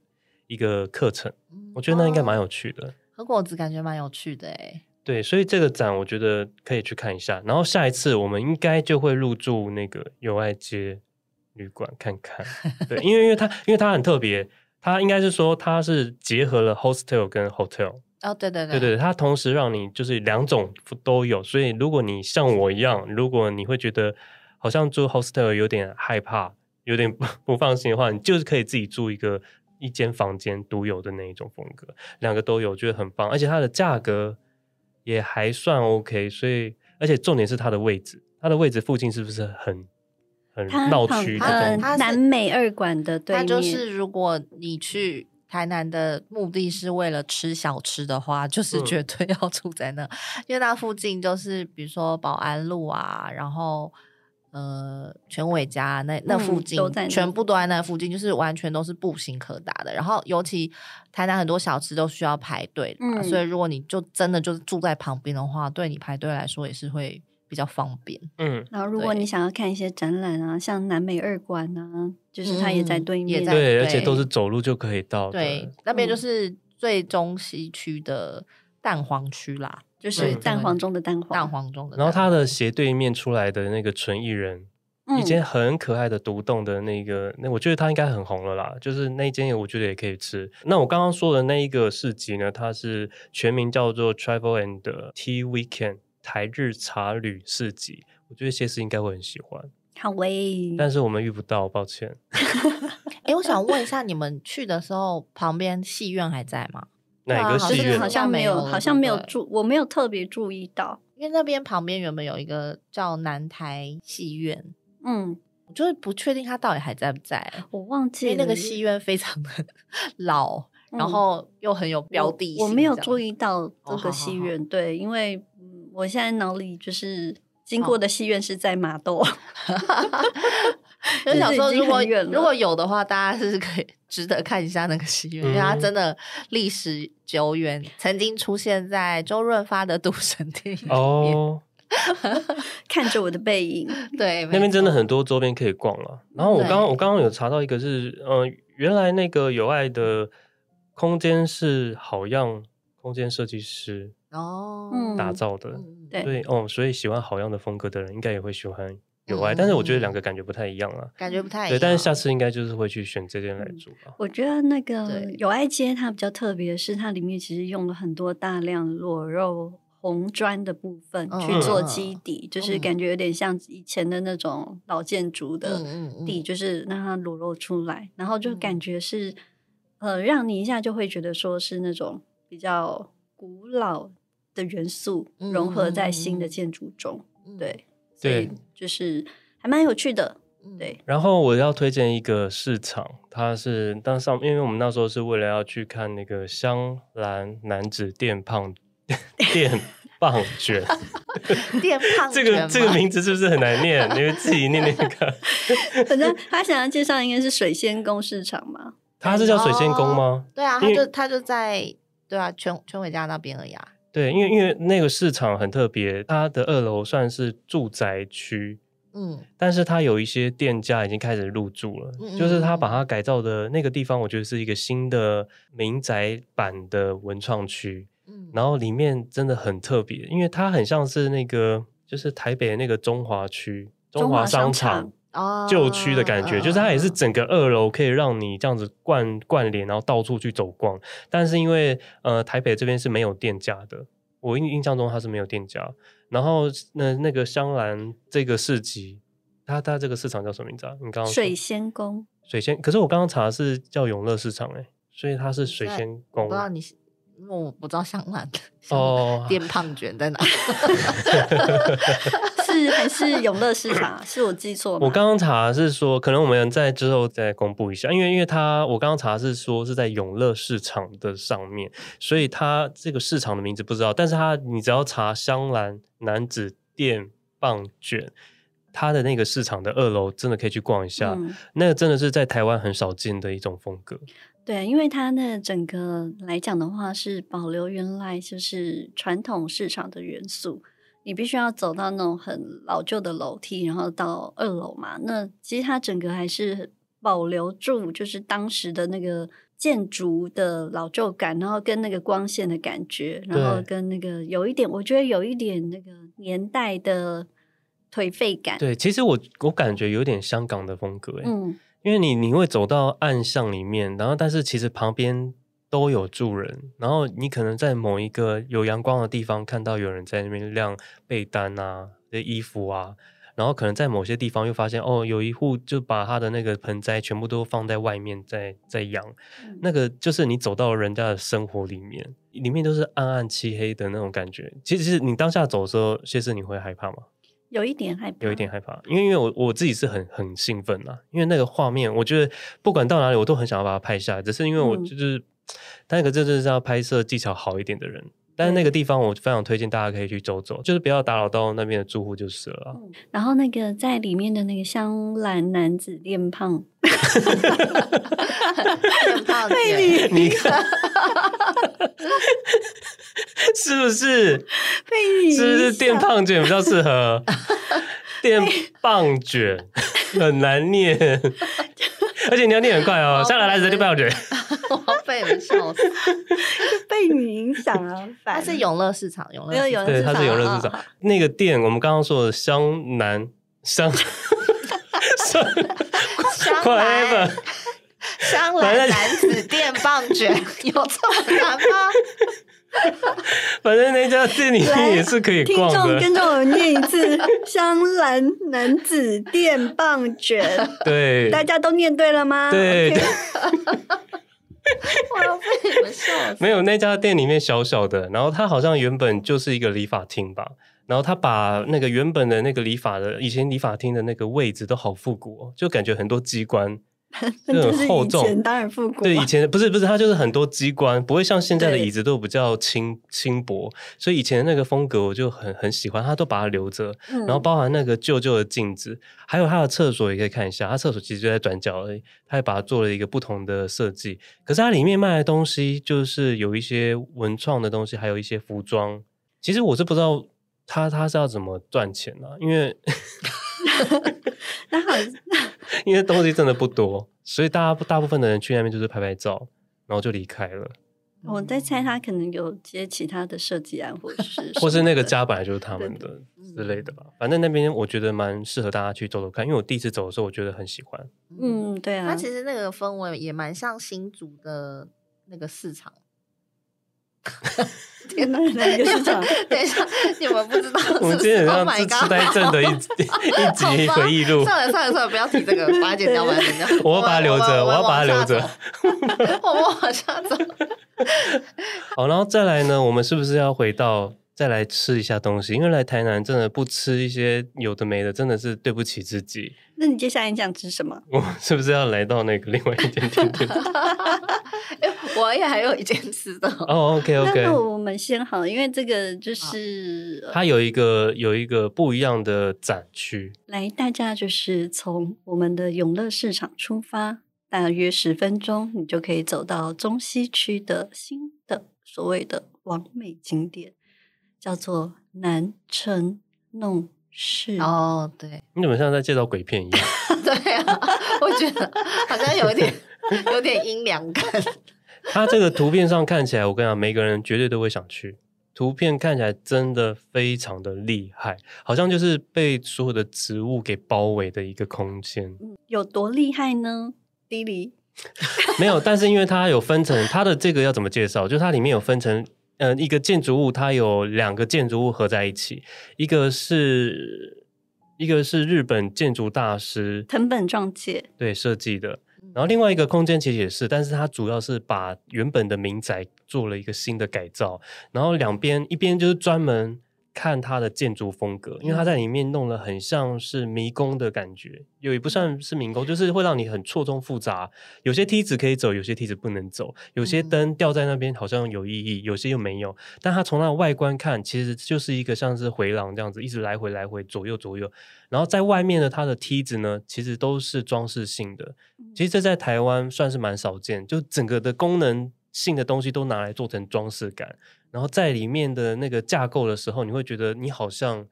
一个课程，我觉得那应该蛮有趣的。和果子感觉蛮有趣的哎。对，所以这个展我觉得可以去看一下。然后下一次我们应该就会入住那个友爱街旅馆看看。对，因为因为它因为它很特别。它应该是说，它是结合了 hostel 跟 hotel 哦，对对对，对对，它同时让你就是两种都有，所以如果你像我一样，如果你会觉得好像住 hostel 有点害怕，有点不不放心的话，你就是可以自己住一个一间房间独有的那一种风格，两个都有，觉得很棒，而且它的价格也还算 OK，所以而且重点是它的位置，它的位置附近是不是很？很闹区的，它南美二馆的对面，它就是如果你去台南的目的是为了吃小吃的话，就是绝对要住在那，嗯、因为那附近就是比如说保安路啊，然后呃全伟家那那附近、嗯、全部都在那附近，就是完全都是步行可达的。然后尤其台南很多小吃都需要排队，嗯，所以如果你就真的就是住在旁边的话，对你排队来说也是会。比较方便，嗯，然后如果你想要看一些展览啊，像南美二馆啊，就是它也在对面，嗯、对，而且都是走路就可以到，对，那边就是最中西区的蛋黄区啦，就是蛋黄中的蛋黄，蛋黄中的。然后它的斜对面出来的那个纯艺人，一间很可爱的独栋的那个，那我觉得它应该很红了啦，就是那间我觉得也可以吃。那我刚刚说的那一个市集呢，它是全名叫做 Travel and Tea Weekend。台日茶旅市集，我觉得谢师应该会很喜欢。好喂，但是我们遇不到，抱歉。哎、欸，我想问一下，你们去的时候旁边戏院还在吗？哪个戏院？好像没有，好像没有注，我没有特别注意到。因为那边旁边原本有一个叫南台戏院，嗯，我就是不确定它到底还在不在。我忘记，因为那个戏院非常的 老，嗯、然后又很有标的性我。我没有注意到这个戏院，哦、对，因为。我现在脑里就是经过的戏院是在麻豆 就想说如果如果有的话，大家是可以值得看一下那个戏院，嗯、因为它真的历史久远，曾经出现在周润发的《赌神》电影里面哦。看着我的背影，对，那边真的很多周边可以逛了。然后我刚我刚刚有查到一个是，嗯呃，原来那个有爱的空间是好样空间设计师。哦，打造的，嗯、对，哦，所以喜欢好样的风格的人，应该也会喜欢有爱，嗯、但是我觉得两个感觉不太一样啊，感觉不太一样。对，但是下次应该就是会去选这件来住吧。我觉得那个有爱街它比较特别的是，它里面其实用了很多大量裸肉红砖的部分去做基底，嗯、就是。感觉有点像以前的那种老建筑的底，就是让它裸露出来，然后就感觉是呃，让你一下就会觉得说是那种比较古老。的元素融合在新的建筑中，对、对，所以就是还蛮有趣的，对。然后我要推荐一个市场，它是当上，因为我们那时候是为了要去看那个香兰男子电胖 电棒卷，电 胖这个这个名字是不是很难念？你们自己念念看。反正他想要介绍应该是水仙宫市场嘛？他是叫水仙宫吗？对啊，他就他就在对啊，全全伟家那边而已啊。对，因为因为那个市场很特别，它的二楼算是住宅区。嗯，但是它有一些店家已经开始入住了，嗯、就是它把它改造的那个地方，我觉得是一个新的民宅版的文创区。嗯，然后里面真的很特别，因为它很像是那个就是台北的那个中华区、中华商场旧区的感觉，哦、就是它也是整个二楼可以让你这样子灌灌脸，然后到处去走逛。但是因为呃台北这边是没有店家的，我印印象中它是没有店家。然后那那个香兰这个市集，它它这个市场叫什么名字啊？你刚刚水仙宫，水仙。可是我刚刚查的是叫永乐市场哎，所以它是水仙宫。不知道你，因为我不知道香兰哦，电胖卷在哪？是还是永乐市场？是我记错了？我刚刚查的是说，可能我们在之后再公布一下，因为因为它我刚刚查的是说是在永乐市场的上面，所以它这个市场的名字不知道。但是它你只要查香兰男子电棒卷，它的那个市场的二楼真的可以去逛一下，嗯、那个真的是在台湾很少见的一种风格。对，因为它那整个来讲的话，是保留原来就是传统市场的元素。你必须要走到那种很老旧的楼梯，然后到二楼嘛。那其实它整个还是保留住，就是当时的那个建筑的老旧感，然后跟那个光线的感觉，然后跟那个有一点，我觉得有一点那个年代的颓废感。对，其实我我感觉有点香港的风格，嗯，因为你你会走到暗巷里面，然后但是其实旁边。都有住人，然后你可能在某一个有阳光的地方看到有人在那边晾被单啊、的衣服啊，然后可能在某些地方又发现哦，有一户就把他的那个盆栽全部都放在外面在在养，嗯、那个就是你走到人家的生活里面，里面都是暗暗漆黑的那种感觉。其实你当下走的时候，谢师你会害怕吗？有一点害怕，有一点害怕，因为因为我我自己是很很兴奋呐，因为那个画面，我觉得不管到哪里我都很想要把它拍下来，只是因为我就是。嗯但那个真的是要拍摄技巧好一点的人，但是那个地方我非常推荐大家可以去走走，就是不要打扰到那边的住户就是了。嗯。然后那个在里面的那个香兰男子电胖，电胖卷，你看 是不是？是不是电胖卷比较适合？电棒卷很难念。而且你要念很快哦，香兰男子电棒卷，我被你们笑死，被你影响了。它是永乐市场，永乐市场，对，它是永乐市场。那个店，我们刚刚说的湘南香香香兰香兰男子电棒卷，有这么难吗？反正那家店里面也是可以逛的。听众跟着我念一次：香兰男子电棒卷。对，大家都念对了吗？对。Okay 我要被你们笑死。没有，那家店里面小小的，然后它好像原本就是一个理发厅吧。然后他把那个原本的那个理发的以前理发厅的那个位置都好复古哦，就感觉很多机关。就很厚重，当然复古。对，以前不是不是，它就是很多机关，不会像现在的椅子都比较轻轻薄，所以以前的那个风格我就很很喜欢，它都把它留着。嗯、然后包含那个旧旧的镜子，还有它的厕所也可以看一下，它厕所其实就在转角而已，它也把它做了一个不同的设计。可是它里面卖的东西就是有一些文创的东西，还有一些服装。其实我是不知道他他是要怎么赚钱啊，因为。那好，因为东西真的不多，所以大家大部分的人去那边就是拍拍照，然后就离开了。我在猜他可能有接其他的设计案，或是 或是那个家本来就是他们的之类的吧。反正那边我觉得蛮适合大家去走走看，因为我第一次走的时候，我觉得很喜欢。嗯，对啊，它其实那个氛围也蛮像新竹的那个市场。天哪！哪个市场？等一下，你们不知道是不是？我们今天很像痴呆症的一 一集回忆录。算了算了算了，不要提这个，把它剪掉，把它剪掉。我要把它留着，我要把它留着。我们往下走。好，然后再来呢？我们是不是要回到？再来吃一下东西，因为来台南真的不吃一些有的没的，真的是对不起自己。那你接下来你想吃什么？我是不是要来到那个另外一间店？我也还有一件吃的。哦、oh,，OK OK。那我们先好，因为这个就是它有一个有一个不一样的展区。来，大家就是从我们的永乐市场出发，大约十分钟，你就可以走到中西区的新的所谓的完美景点。叫做南城弄室。哦，对，你怎么像在介绍鬼片一样？对啊，我觉得好像有一点有点阴凉感。它这个图片上看起来，我跟你讲，每个人绝对都会想去。图片看起来真的非常的厉害，好像就是被所有的植物给包围的一个空间。有多厉害呢？莉莉 没有，但是因为它有分成，它的这个要怎么介绍？就它里面有分成，呃，一个建筑物，它有两个建筑物合在一起，一个是一个是日本建筑大师藤本壮介对设计的。然后另外一个空间其实也是，但是它主要是把原本的民宅做了一个新的改造，然后两边一边就是专门。看它的建筑风格，因为它在里面弄了很像是迷宫的感觉，有也不算是迷宫，就是会让你很错综复杂。有些梯子可以走，有些梯子不能走，有些灯吊在那边好像有意义，有些又没有。但它从它的外观看，其实就是一个像是回廊这样子，一直来回来回左右左右。然后在外面的它的梯子呢，其实都是装饰性的。其实这在台湾算是蛮少见，就整个的功能性的东西都拿来做成装饰感。然后在里面的那个架构的时候，你会觉得你好像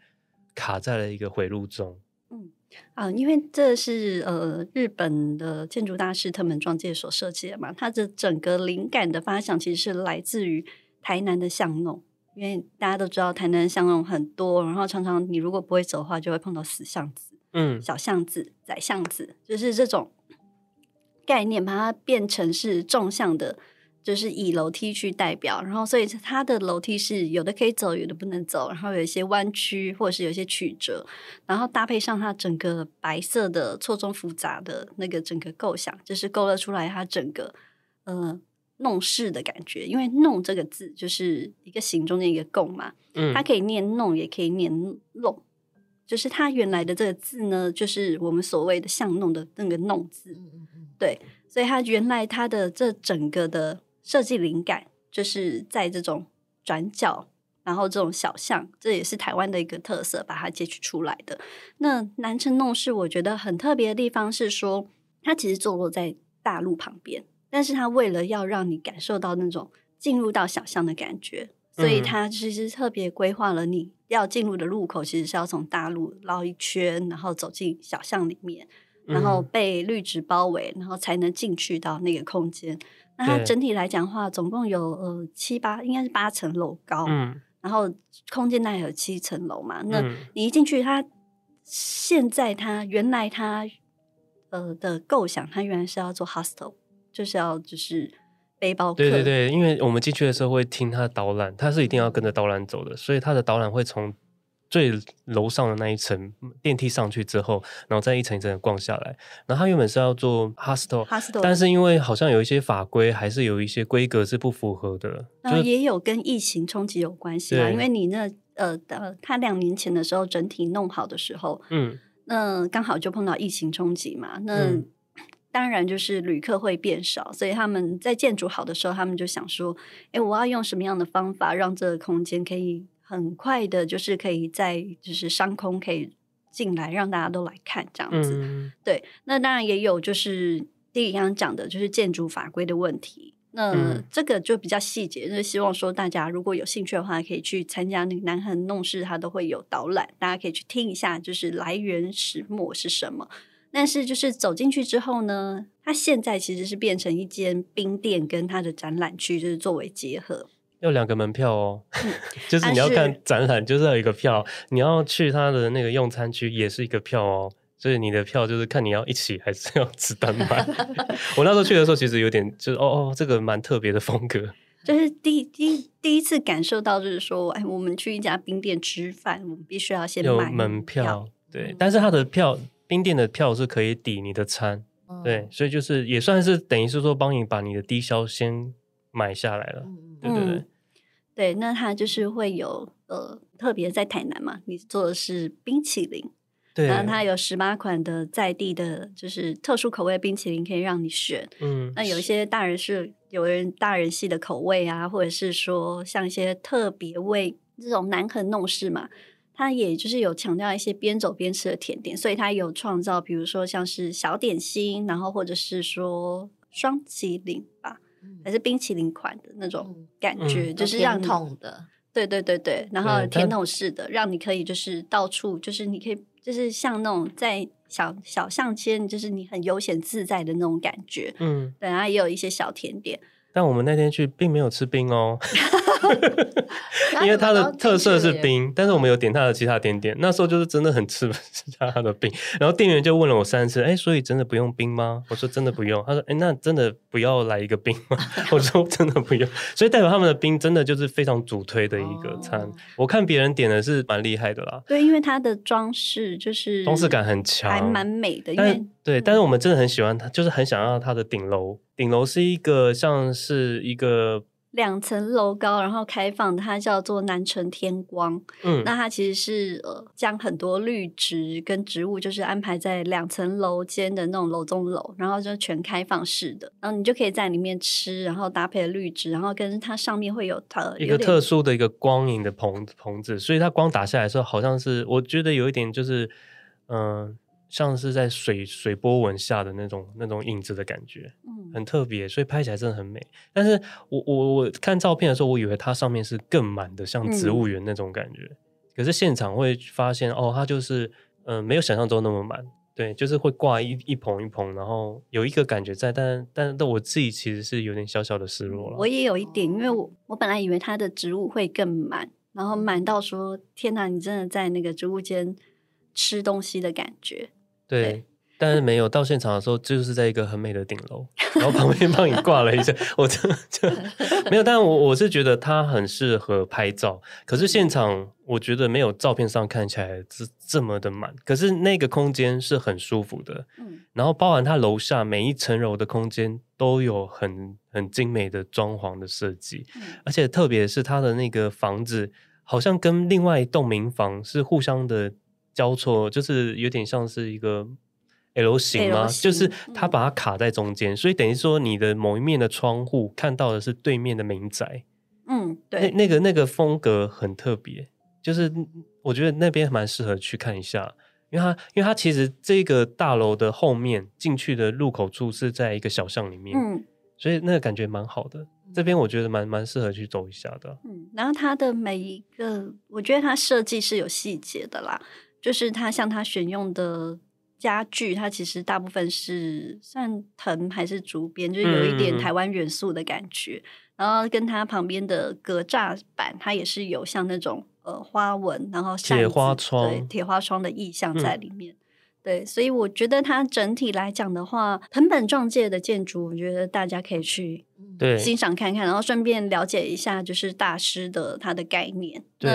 卡在了一个回路中。嗯啊，因为这是呃日本的建筑大师藤本壮介所设计的嘛，它的整个灵感的发想其实是来自于台南的巷弄，因为大家都知道台南的巷弄很多，然后常常你如果不会走的话，就会碰到死巷子、嗯，小巷子、窄巷子，就是这种概念，把它变成是纵向的。就是以楼梯去代表，然后所以它的楼梯是有的可以走，有的不能走，然后有一些弯曲或者是有一些曲折，然后搭配上它整个白色的错综复杂的那个整个构想，就是勾勒出来它整个呃弄室的感觉。因为“弄”这个字就是一个形中间一个“共”嘛，嗯，它可以念“弄”，也可以念“弄”，就是它原来的这个字呢，就是我们所谓的巷弄的那个“弄”字，对，所以它原来它的这整个的。设计灵感就是在这种转角，然后这种小巷，这也是台湾的一个特色，把它截取出来的。那南城弄是，我觉得很特别的地方是说，它其实坐落在大路旁边，但是它为了要让你感受到那种进入到小巷的感觉，所以它其实特别规划了你要进入的路口，其实是要从大路绕一圈，然后走进小巷里面，然后被绿植包围，然后才能进去到那个空间。那它整体来讲的话，总共有呃七八，应该是八层楼高，嗯，然后空间大概有七层楼嘛。那你一进去，它现在它原来它呃的构想，它原来是要做 hostel，就是要就是背包客。对对对，因为我们进去的时候会听它的导览，它是一定要跟着导览走的，所以它的导览会从。最楼上的那一层电梯上去之后，然后再一层一层的逛下来。然后他原本是要做 hostel，但是因为好像有一些法规，还是有一些规格是不符合的。然后也有跟疫情冲击有关系啊，因为你那呃呃，他两年前的时候整体弄好的时候，嗯，那刚好就碰到疫情冲击嘛。那、嗯、当然就是旅客会变少，所以他们在建筑好的时候，他们就想说，哎，我要用什么样的方法让这个空间可以。很快的，就是可以在就是商空可以进来，让大家都来看这样子。嗯、对，那当然也有就是第一刚刚讲的，就是建筑法规的问题。那、嗯、这个就比较细节，就是希望说大家如果有兴趣的话，可以去参加那个南横弄事，它都会有导览，大家可以去听一下，就是来源始末是什么。但是就是走进去之后呢，它现在其实是变成一间冰店跟它的展览区，就是作为结合。要两个门票哦，嗯、就是你要看展览，就是要一个票；你要去他的那个用餐区，也是一个票哦。所以你的票就是看你要一起还是要只单买。我那时候去的时候，其实有点就是哦哦，这个蛮特别的风格。就是第第第一次感受到，就是说，哎，我们去一家冰店吃饭，我们必须要先买有门票。对，但是他的票，冰店的票是可以抵你的餐。嗯、对，所以就是也算是等于是说帮你把你的低消先买下来了。对对对，嗯、对，那它就是会有呃，特别在台南嘛，你做的是冰淇淋，对，然后它有十八款的在地的，就是特殊口味冰淇淋可以让你选。嗯，那有一些大人是有人大人系的口味啊，或者是说像一些特别味这种南横弄式嘛，它也就是有强调一些边走边吃的甜点，所以它有创造，比如说像是小点心，然后或者是说双麒麟吧。还是冰淇淋款的那种感觉，嗯、就是让桶的，对对对对，然后甜筒式的，让你可以就是到处就是你可以就是像那种在小小巷间，就是你很悠闲自在的那种感觉。嗯，对，然后也有一些小甜点。但我们那天去并没有吃冰哦。因为它的特色是冰，但是我们有点它的其他点点。那时候就是真的很吃不下它的冰，然后店员就问了我三次：“哎，所以真的不用冰吗？”我说：“真的不用。”他说：“哎，那真的不要来一个冰吗？” 我说：“真的不用。”所以代表他们的冰真的就是非常主推的一个餐。哦、我看别人点的是蛮厉害的啦。对，因为它的装饰就是装饰感很强，还蛮美的。因为对，但是我们真的很喜欢它，就是很想要它的顶楼。顶楼是一个像是一个。两层楼高，然后开放，它叫做南城天光。嗯，那它其实是呃，将很多绿植跟植物，就是安排在两层楼间的那种楼中楼，然后就全开放式的，然后你就可以在里面吃，然后搭配绿植，然后跟它上面会有它一个特殊的一个光影的棚棚子，所以它光打下来的时候，好像是我觉得有一点就是嗯。呃像是在水水波纹下的那种那种影子的感觉，嗯，很特别，所以拍起来真的很美。但是我我我看照片的时候，我以为它上面是更满的，像植物园那种感觉。嗯、可是现场会发现，哦，它就是嗯、呃，没有想象中那么满。对，就是会挂一一棚一棚，然后有一个感觉在，但但但我自己其实是有点小小的失落了。我也有一点，因为我我本来以为它的植物会更满，然后满到说天哪，你真的在那个植物间吃东西的感觉。对，对，但是没有到现场的时候，就是在一个很美的顶楼，然后旁边帮你挂了一下，我真的就没有。但我我是觉得它很适合拍照，可是现场我觉得没有照片上看起来这这么的满，可是那个空间是很舒服的。嗯，然后包含它楼下每一层楼的空间都有很很精美的装潢的设计，嗯，而且特别是它的那个房子，好像跟另外一栋民房是互相的。交错就是有点像是一个 L 型吗？型就是它把它卡在中间，嗯、所以等于说你的某一面的窗户看到的是对面的民宅。嗯，对，那那个那个风格很特别，就是我觉得那边蛮适合去看一下，因为它因为它其实这个大楼的后面进去的入口处是在一个小巷里面，嗯，所以那个感觉蛮好的。这边我觉得蛮蛮适合去走一下的。嗯，然后它的每一个，我觉得它设计是有细节的啦。就是他像他选用的家具，它其实大部分是算藤还是竹编，就是有一点台湾元素的感觉。嗯、然后跟它旁边的格栅板，它也是有像那种呃花纹，然后铁花窗，对铁花窗的意象在里面。嗯、对，所以我觉得它整体来讲的话，藤本壮介的建筑，我觉得大家可以去对欣赏看看，然后顺便了解一下就是大师的他的概念。对。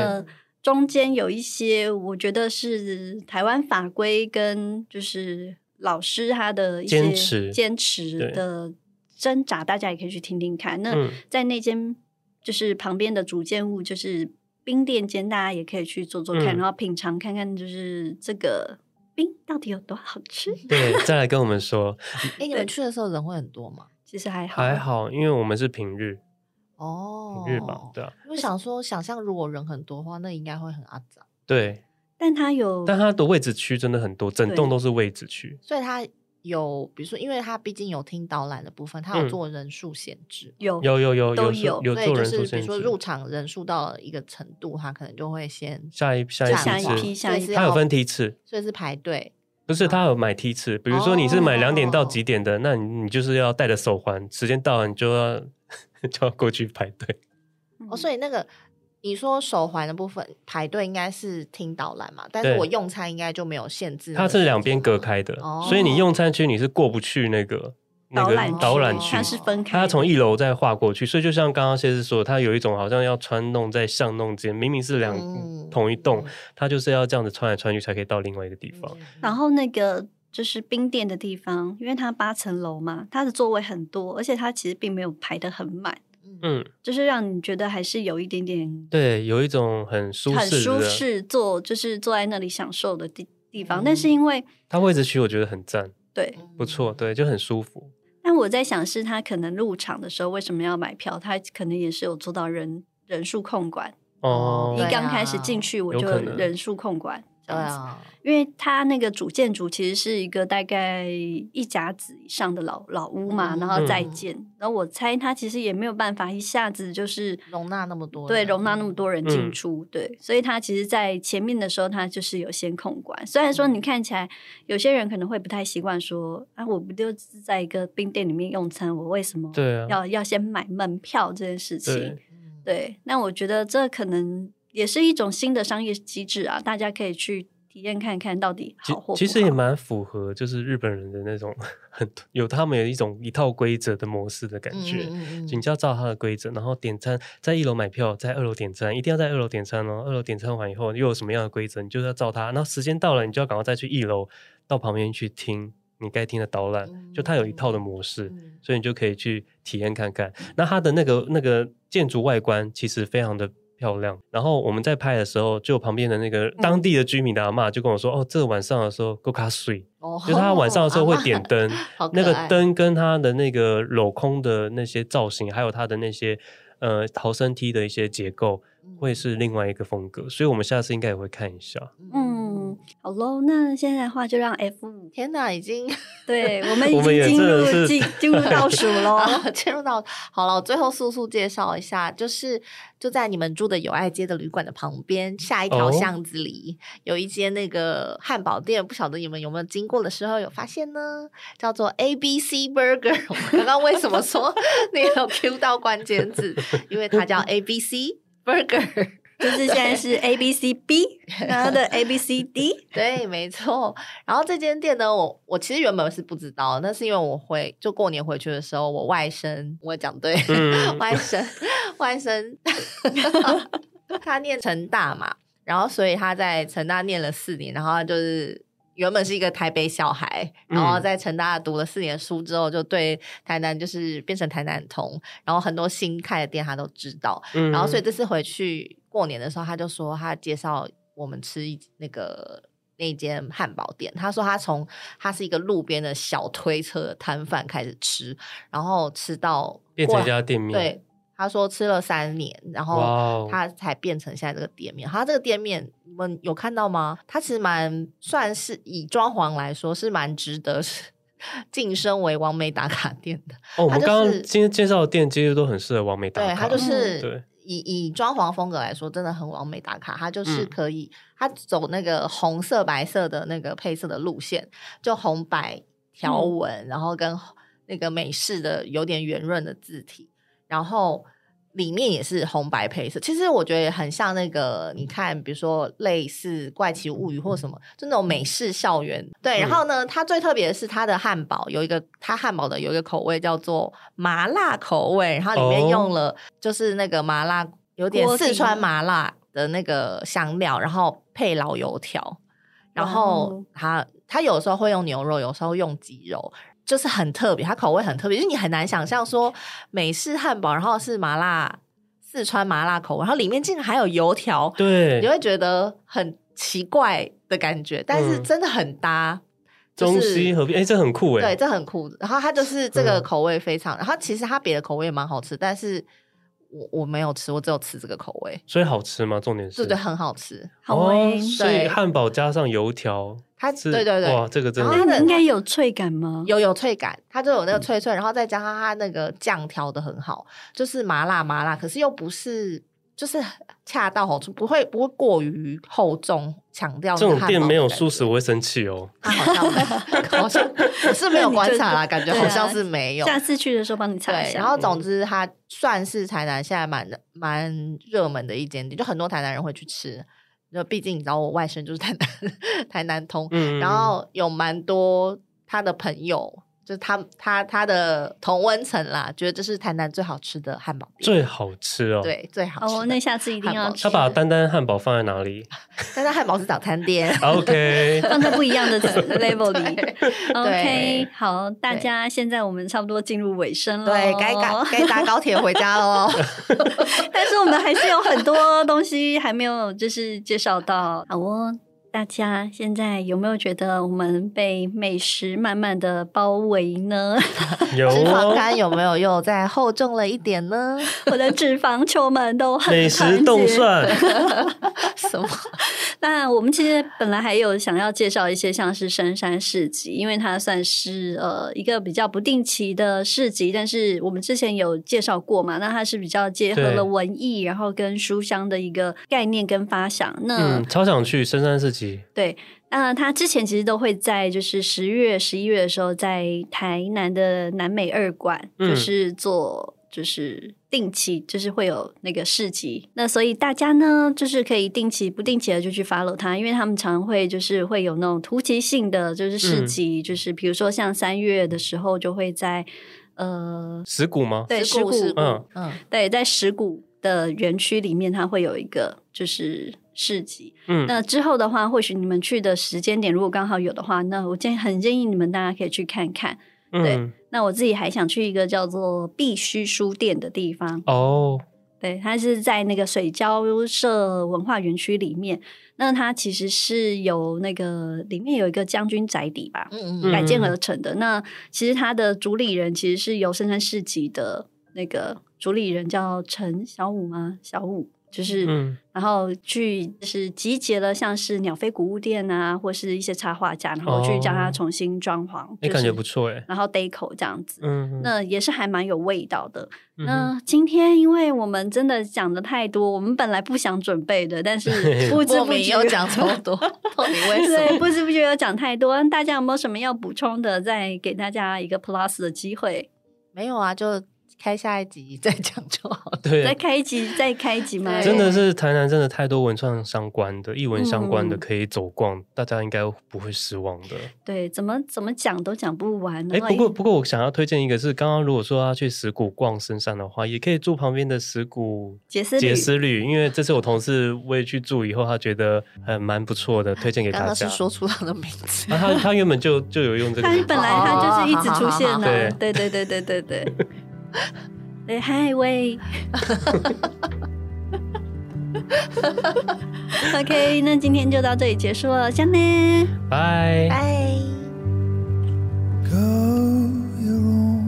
中间有一些，我觉得是台湾法规跟就是老师他的一些坚持的挣扎，大家也可以去听听看。那在那间就是旁边的主建物，就是冰店间，大家也可以去做做看，嗯、然后品尝看看，就是这个冰到底有多好吃。对，再来跟我们说。哎，你们去的时候人会很多吗？其实还好，还好，因为我们是平日。哦，日吧，对啊。我想说，想象如果人很多的话，那应该会很阿杂。对，但它有，但它的位置区真的很多，整栋都是位置区。所以它有，比如说，因为它毕竟有听导览的部分，它有做人数限制。有，有，有，有，都有。有做人数限制。比如说入场人数到了一个程度，它可能就会先下一下一下一批下一批，它有分梯次，所以是排队。不是，他有买梯次。比如说你是买两点到几点的，那你你就是要戴着手环，时间到了你就要就要过去排队。哦，所以那个你说手环的部分排队应该是听导览嘛？但是我用餐应该就没有限制。它是两边隔开的，哦、所以你用餐区你是过不去那个那个导览区，它是分开。它从一楼再划过去，所以就像刚刚谢师说，它有一种好像要穿弄在巷弄间，明明是两、嗯、同一栋，它就是要这样子穿来穿去才可以到另外一个地方。嗯、然后那个就是冰店的地方，因为它八层楼嘛，它的座位很多，而且它其实并没有排的很满。嗯，就是让你觉得还是有一点点，对，有一种很舒适、很舒适坐，就是坐在那里享受的地地方。嗯、但是因为它位置区，我觉得很赞，对，不错，对，就很舒服。但我在想，是他可能入场的时候为什么要买票？他可能也是有做到人人数控管。哦，一刚开始进去我就人数控管，这样子。因为它那个主建筑其实是一个大概一甲子以上的老老屋嘛，然后再建，然后我猜它其实也没有办法一下子就是容纳那么多，对，容纳那么多人进出，对，所以它其实，在前面的时候，它就是有先控管。虽然说你看起来有些人可能会不太习惯，说啊，我不就是在一个冰店里面用餐，我为什么要要先买门票这件事情？对，那我觉得这可能也是一种新的商业机制啊，大家可以去。体验看看到底好或不好。其实也蛮符合，就是日本人的那种 很有他们有一种一套规则的模式的感觉。嗯，你就要照他的规则，然后点餐，在一楼买票，在二楼点餐，一定要在二楼点餐哦。二楼点餐完以后，又有什么样的规则，你就要照他。然后时间到了，你就要赶快再去一楼到旁边去听你该听的导览。就他有一套的模式，所以你就可以去体验看看。那它的那个那个建筑外观其实非常的。漂亮。然后我们在拍的时候，就旁边的那个当地的居民的阿嬷就跟我说：“嗯、哦，这个晚上的时候够卡水，哦、就是他晚上的时候会点灯，那个灯跟他的那个镂空的那些造型，还有他的那些呃逃生梯的一些结构，会是另外一个风格。所以我们下次应该也会看一下。”嗯，好喽，那现在的话就让 F，天哪，已经对我们 已经进入进 进入倒数喽，进入到好了，我最后速速介绍一下，就是。就在你们住的友爱街的旅馆的旁边，下一条巷子里、oh? 有一间那个汉堡店，不晓得你们有没有经过的时候有发现呢？叫做 A B C Burger。我刚刚为什么说你 有 Q 到关键字？因为它叫 A B C Burger。就是现在是 A B C B，然后的 A B C D，对，没错。然后这间店呢，我我其实原本是不知道，那是因为我回就过年回去的时候，我外甥我讲对，嗯、外甥外甥他念成大嘛，然后所以他在成大念了四年，然后他就是。原本是一个台北小孩，然后在成大读了四年书之后，就对台南就是变成台南通，然后很多新开的店他都知道。嗯、然后所以这次回去过年的时候，他就说他介绍我们吃一那个那间汉堡店。他说他从他是一个路边的小推车的摊贩开始吃，然后吃到变成一家店面。对。他说吃了三年，然后他才变成现在这个店面。他这个店面你们有看到吗？他其实蛮算是以装潢来说是蛮值得晋升为完美打卡店的。哦，我们刚刚今天介绍的店其实都很适合完美打卡。对，他就是以以装潢风格来说，真的很完美打卡。它就是可以，他、嗯、走那个红色白色的那个配色的路线，就红白条纹，嗯、然后跟那个美式的有点圆润的字体。然后里面也是红白配色，其实我觉得很像那个，你看，比如说类似《怪奇物语》或什么，就那种美式校园。对，然后呢，它最特别的是它的汉堡有一个，它汉堡的有一个口味叫做麻辣口味，然后里面用了就是那个麻辣，有点四川麻辣的那个香料，然后配老油条，然后它它有时候会用牛肉，有时候用鸡肉。就是很特别，它口味很特别，就是你很难想象说美式汉堡，然后是麻辣四川麻辣口味，然后里面竟然还有油条，对，你会觉得很奇怪的感觉，但是真的很搭，嗯就是、中西合璧，哎、欸，这很酷哎，对，这很酷。然后它就是这个口味非常，嗯、然后其实它别的口味也蛮好吃，但是。我我没有吃，我只有吃这个口味，所以好吃吗？重点是，对对，很好吃，好味。所以汉堡加上油条，它对对对，哇，这个真的，它的应该有脆感吗？有有脆感，它就有那个脆脆，然后再加上它那个酱调的很好，就是麻辣麻辣，可是又不是。就是恰到好处，不会不会过于厚重，强调这种店没有素食我会生气哦。他 好像好像 我是没有观察啦，感觉好像是没有。下次去的时候帮你查一下。然后总之，它算是台南现在蛮蛮热门的一间店，就很多台南人会去吃。就毕竟你知道，我外甥就是台南 台南通，嗯、然后有蛮多他的朋友。就是他他他的同温层啦，觉得这是台南最好吃的汉堡店，最好吃哦，对，最好吃。哦，那下次一定要吃。他把丹丹汉堡放在哪里？丹丹汉堡是早餐店，OK，放在不一样的 level 里。OK，好，大家现在我们差不多进入尾声了，对，该赶该搭高铁回家喽。但是我们还是有很多东西还没有，就是介绍到。好哦。大家现在有没有觉得我们被美食慢慢的包围呢？有、哦，脂肪肝有没有又再厚重了一点呢？我的脂肪球们都很美食动算 什么？那我们其实本来还有想要介绍一些像是深山市集，因为它算是呃一个比较不定期的市集，但是我们之前有介绍过嘛，那它是比较结合了文艺，然后跟书香的一个概念跟发想。那、嗯、超想去深山市集。对，那他之前其实都会在就是十月、十一月的时候，在台南的南美二馆，就是做就是定期，就是会有那个市集。那所以大家呢，就是可以定期、不定期的就去 follow 他，因为他们常会就是会有那种突击性的就是市集，嗯、就是比如说像三月的时候就会在呃石鼓吗？对，石鼓，嗯嗯，对，在石鼓的园区里面，它会有一个就是。市集，嗯，那之后的话，或许你们去的时间点如果刚好有的话，那我建很建议你们大家可以去看看。对，嗯、那我自己还想去一个叫做必须书店的地方哦。对，它是在那个水交社文化园区里面。那它其实是有那个里面有一个将军宅邸吧，嗯嗯，改建而成的。那其实它的主理人其实是由深山市集的那个主理人叫陈小五吗？小武。就是，嗯、然后去就是集结了像是鸟飞古物店啊，或是一些插画家，然后去将它重新装潢，你、哦就是、感觉不错哎。然后 deco 这样子，嗯，那也是还蛮有味道的。嗯、那今天因为我们真的讲的太多，我们本来不想准备的，但是 不知不觉又讲 超多，到底为什么？对，不知不觉又讲太多。大家有没有什么要补充的？再给大家一个 plus 的机会？没有啊，就。开下一集 再讲就好，对，再开一集再开一集嘛。真的是台南，真的太多文创相关的、艺文相关的可以走逛，嗯、大家应该不会失望的。对，怎么怎么讲都讲不完。哎，不过不过，我想要推荐一个是，是刚刚如果说要去石鼓逛深山的话，也可以住旁边的石鼓杰斯杰斯旅，因为这是我同事未去住以后，他觉得还蛮不错的，推荐给大家。刚刚是说出他的名字，啊、他他原本就就有用这个，他本来他就是一直出现的，对对对对对对。喂嗨喂 ok 那今天就到这里结束了香呢拜拜 goyouroll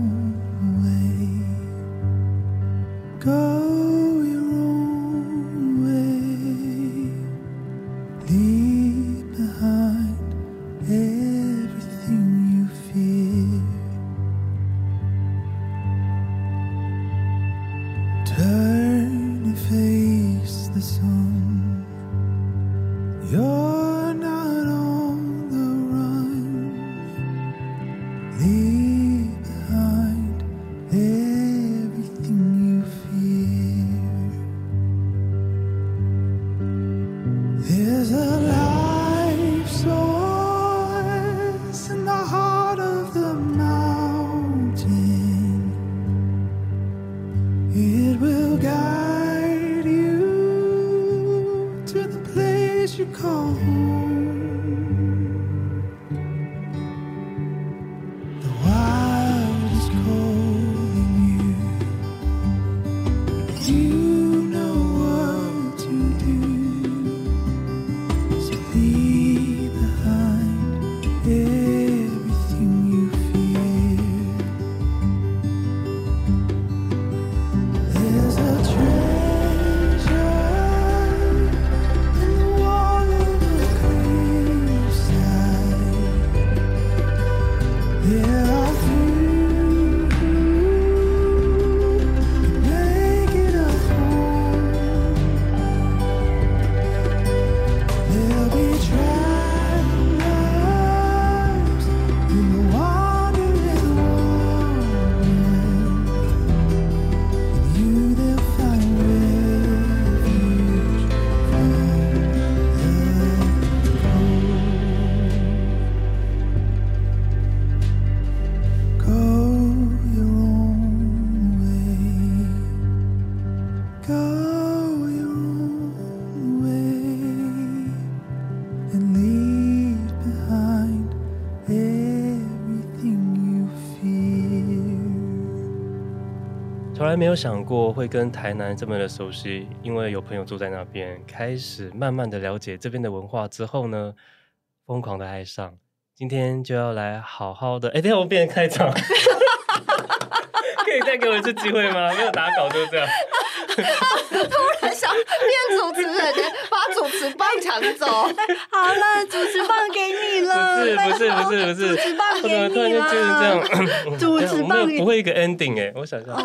It will guide you to the place you call home. 来没有想过会跟台南这么的熟悉，因为有朋友住在那边，开始慢慢的了解这边的文化之后呢，疯狂的爱上。今天就要来好好的，哎，等下我变成开场，可以再给我一次机会吗？没有打稿就这样。突然想变主持人，把主持棒抢走。好了，主持棒给你了。不是不是不是不是，主持棒给你了。突然就就是这样，主持棒不会一个 ending 哎，我想想。